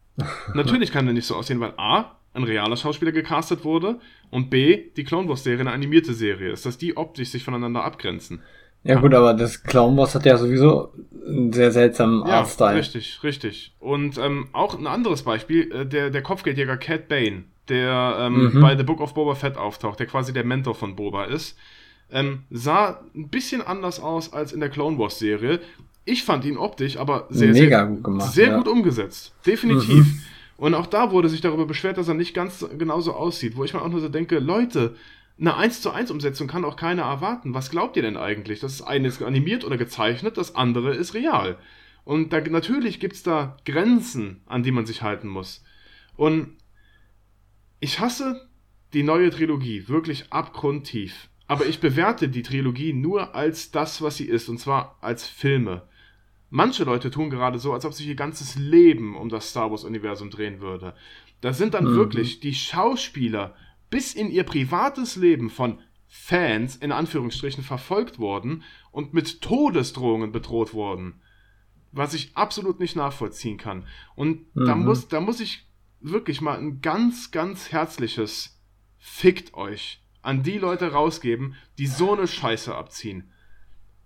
*laughs* natürlich kann der nicht so aussehen, weil A, ein realer Schauspieler gecastet wurde und B, die Clone Wars Serie eine animierte Serie ist, dass die optisch sich voneinander abgrenzen. Ja, gut, aber das Clown Wars hat ja sowieso einen sehr seltsamen ja, Artstyle. Richtig, richtig. Und ähm, auch ein anderes Beispiel, äh, der, der Kopfgeldjäger Cat Bane, der ähm, mhm. bei The Book of Boba Fett auftaucht, der quasi der Mentor von Boba ist, ähm, sah ein bisschen anders aus als in der Clone Wars Serie. Ich fand ihn optisch aber sehr, Mega sehr, gut, gemacht, sehr ja. gut umgesetzt. Definitiv. Mhm. Und auch da wurde sich darüber beschwert, dass er nicht ganz genauso aussieht, wo ich mir auch nur so denke, Leute, eine 1 zu 1 Umsetzung kann auch keiner erwarten. Was glaubt ihr denn eigentlich? Das eine ist animiert oder gezeichnet, das andere ist real. Und da, natürlich gibt es da Grenzen, an die man sich halten muss. Und ich hasse die neue Trilogie wirklich abgrundtief. Aber ich bewerte die Trilogie nur als das, was sie ist, und zwar als Filme. Manche Leute tun gerade so, als ob sich ihr ganzes Leben um das Star Wars-Universum drehen würde. Da sind dann mhm. wirklich die Schauspieler bis in ihr privates Leben von Fans in Anführungsstrichen verfolgt worden und mit Todesdrohungen bedroht worden. Was ich absolut nicht nachvollziehen kann. Und mhm. da, muss, da muss ich wirklich mal ein ganz, ganz herzliches Fickt euch an die Leute rausgeben, die so eine Scheiße abziehen.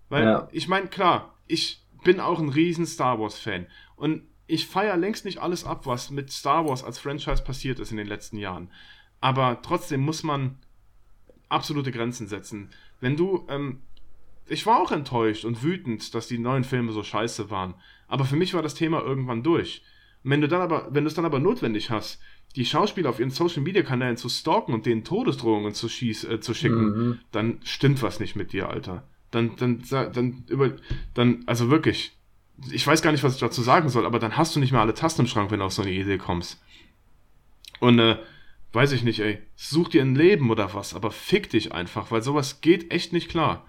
Weil, ja. ich meine, klar, ich bin auch ein riesen Star Wars-Fan. Und ich feiere längst nicht alles ab, was mit Star Wars als Franchise passiert ist in den letzten Jahren aber trotzdem muss man absolute Grenzen setzen. Wenn du, ähm, ich war auch enttäuscht und wütend, dass die neuen Filme so scheiße waren, aber für mich war das Thema irgendwann durch. Wenn du dann aber, wenn du es dann aber notwendig hast, die Schauspieler auf ihren Social Media Kanälen zu stalken und denen Todesdrohungen zu, schieß, äh, zu schicken, mhm. dann stimmt was nicht mit dir, Alter. Dann, dann, dann, über, dann, also wirklich, ich weiß gar nicht, was ich dazu sagen soll, aber dann hast du nicht mehr alle Tasten im Schrank, wenn du auf so eine Idee kommst. Und äh, weiß ich nicht, ey, such dir ein Leben oder was, aber fick dich einfach, weil sowas geht echt nicht klar.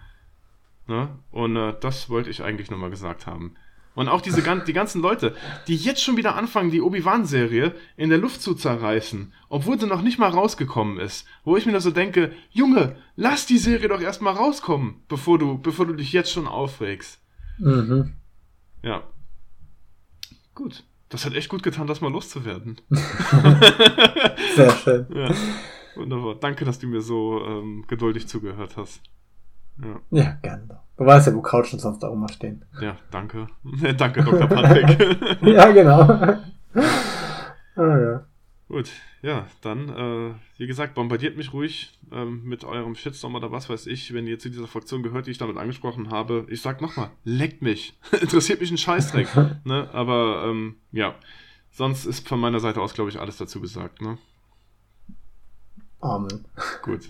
Ne? Und äh, das wollte ich eigentlich nochmal gesagt haben. Und auch diese die ganzen Leute, die jetzt schon wieder anfangen, die Obi-Wan-Serie in der Luft zu zerreißen, obwohl sie noch nicht mal rausgekommen ist. Wo ich mir da so denke, Junge, lass die Serie doch erstmal rauskommen, bevor du, bevor du dich jetzt schon aufregst. Mhm. Ja. Gut. Das hat echt gut getan, das mal loszuwerden. *laughs* Sehr schön. Ja. Wunderbar. Danke, dass du mir so ähm, geduldig zugehört hast. Ja, ja gerne. Du weißt ja, wo Couchen sonst auch immer stehen. Ja, danke. *laughs* danke, Dr. Patrick. *laughs* ja, genau. *laughs* ah, ja. Gut, ja, dann, äh, wie gesagt, bombardiert mich ruhig ähm, mit eurem Shitstorm oder was weiß ich, wenn ihr zu dieser Fraktion gehört, die ich damit angesprochen habe. Ich sag nochmal, leckt mich. Interessiert mich ein Scheißdreck. ne? Aber ähm, ja, sonst ist von meiner Seite aus, glaube ich, alles dazu gesagt. Ne? Amen. Gut.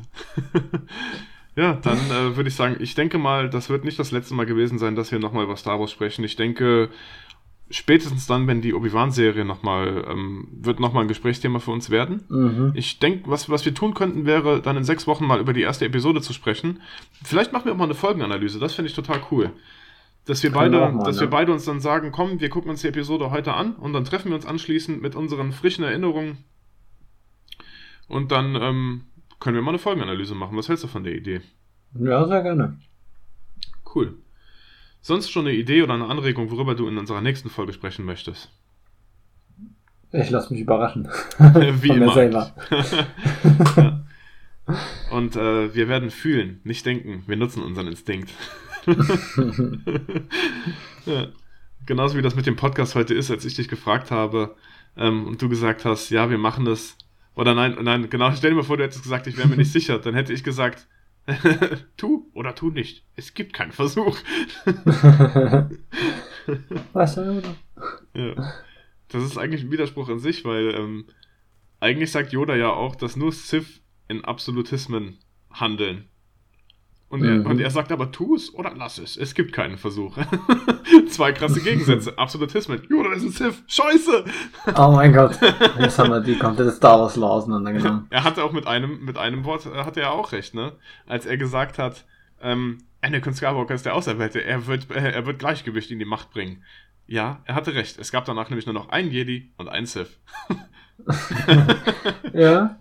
Ja, dann äh, würde ich sagen, ich denke mal, das wird nicht das letzte Mal gewesen sein, dass wir nochmal über Star Wars sprechen. Ich denke, spätestens dann, wenn die Obi-Wan-Serie nochmal, ähm, wird nochmal ein Gesprächsthema für uns werden. Mhm. Ich denke, was, was wir tun könnten, wäre dann in sechs Wochen mal über die erste Episode zu sprechen. Vielleicht machen wir auch mal eine Folgenanalyse, das finde ich total cool. Dass wir beide, mal, dass ne? wir beide uns dann sagen, komm, wir gucken uns die Episode heute an und dann treffen wir uns anschließend mit unseren frischen Erinnerungen und dann ähm, können wir mal eine Folgenanalyse machen. Was hältst du von der Idee? Ja, sehr gerne. Cool. Sonst schon eine Idee oder eine Anregung, worüber du in unserer nächsten Folge sprechen möchtest? Ich lasse mich überraschen. *laughs* Wie immer. Selber. ja. *laughs* Und äh, wir werden fühlen, nicht denken. Wir nutzen unseren Instinkt. *laughs* ja. Genauso wie das mit dem Podcast heute ist, als ich dich gefragt habe ähm, und du gesagt hast, ja, wir machen das. Oder nein, nein, genau, stell dir mal vor, du hättest gesagt, ich wäre mir nicht *laughs* sicher. Dann hätte ich gesagt, *laughs* tu oder tu nicht. Es gibt keinen Versuch. *laughs* Was oder? Ja. Das ist eigentlich ein Widerspruch in sich, weil ähm, eigentlich sagt Yoda ja auch, dass nur Sith in Absolutismen handeln. Und, mhm. er, und er sagt aber, tu es oder lass es. Es gibt keinen Versuch. *laughs* Zwei krasse *laughs* Gegensätze. Absolutismen. Yoda ist ein Sith. Scheiße! Oh mein Gott. Jetzt haben wir die komplette Star Wars Law auseinandergenommen. *laughs* er hatte auch mit einem, mit einem Wort, äh, hatte er auch recht, ne? Als er gesagt hat, ähm, Anakin Skywalker ist der Auserwählte. Er wird, äh, er wird Gleichgewicht in die Macht bringen. Ja, er hatte recht. Es gab danach nämlich nur noch einen Jedi und einen Sith. ja.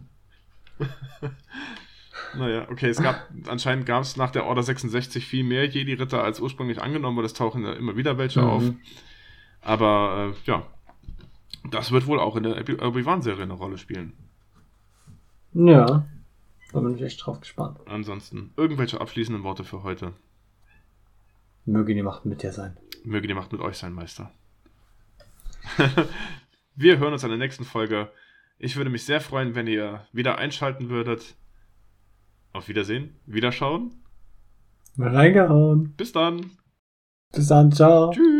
Naja, okay, es gab, anscheinend gab es nach der Order 66 viel mehr Jedi-Ritter als ursprünglich angenommen, weil es tauchen ja immer wieder welche mhm. auf. Aber äh, ja, das wird wohl auch in der Obi-Wan-Serie eine Rolle spielen. Ja, da bin ich echt drauf gespannt. Ansonsten, irgendwelche abschließenden Worte für heute? Möge die Macht mit dir sein. Möge die Macht mit euch sein, Meister. *laughs* Wir hören uns in der nächsten Folge. Ich würde mich sehr freuen, wenn ihr wieder einschalten würdet. Auf Wiedersehen, Wiederschauen. Reingehauen. Bis dann. Bis dann, ciao. Tschüss.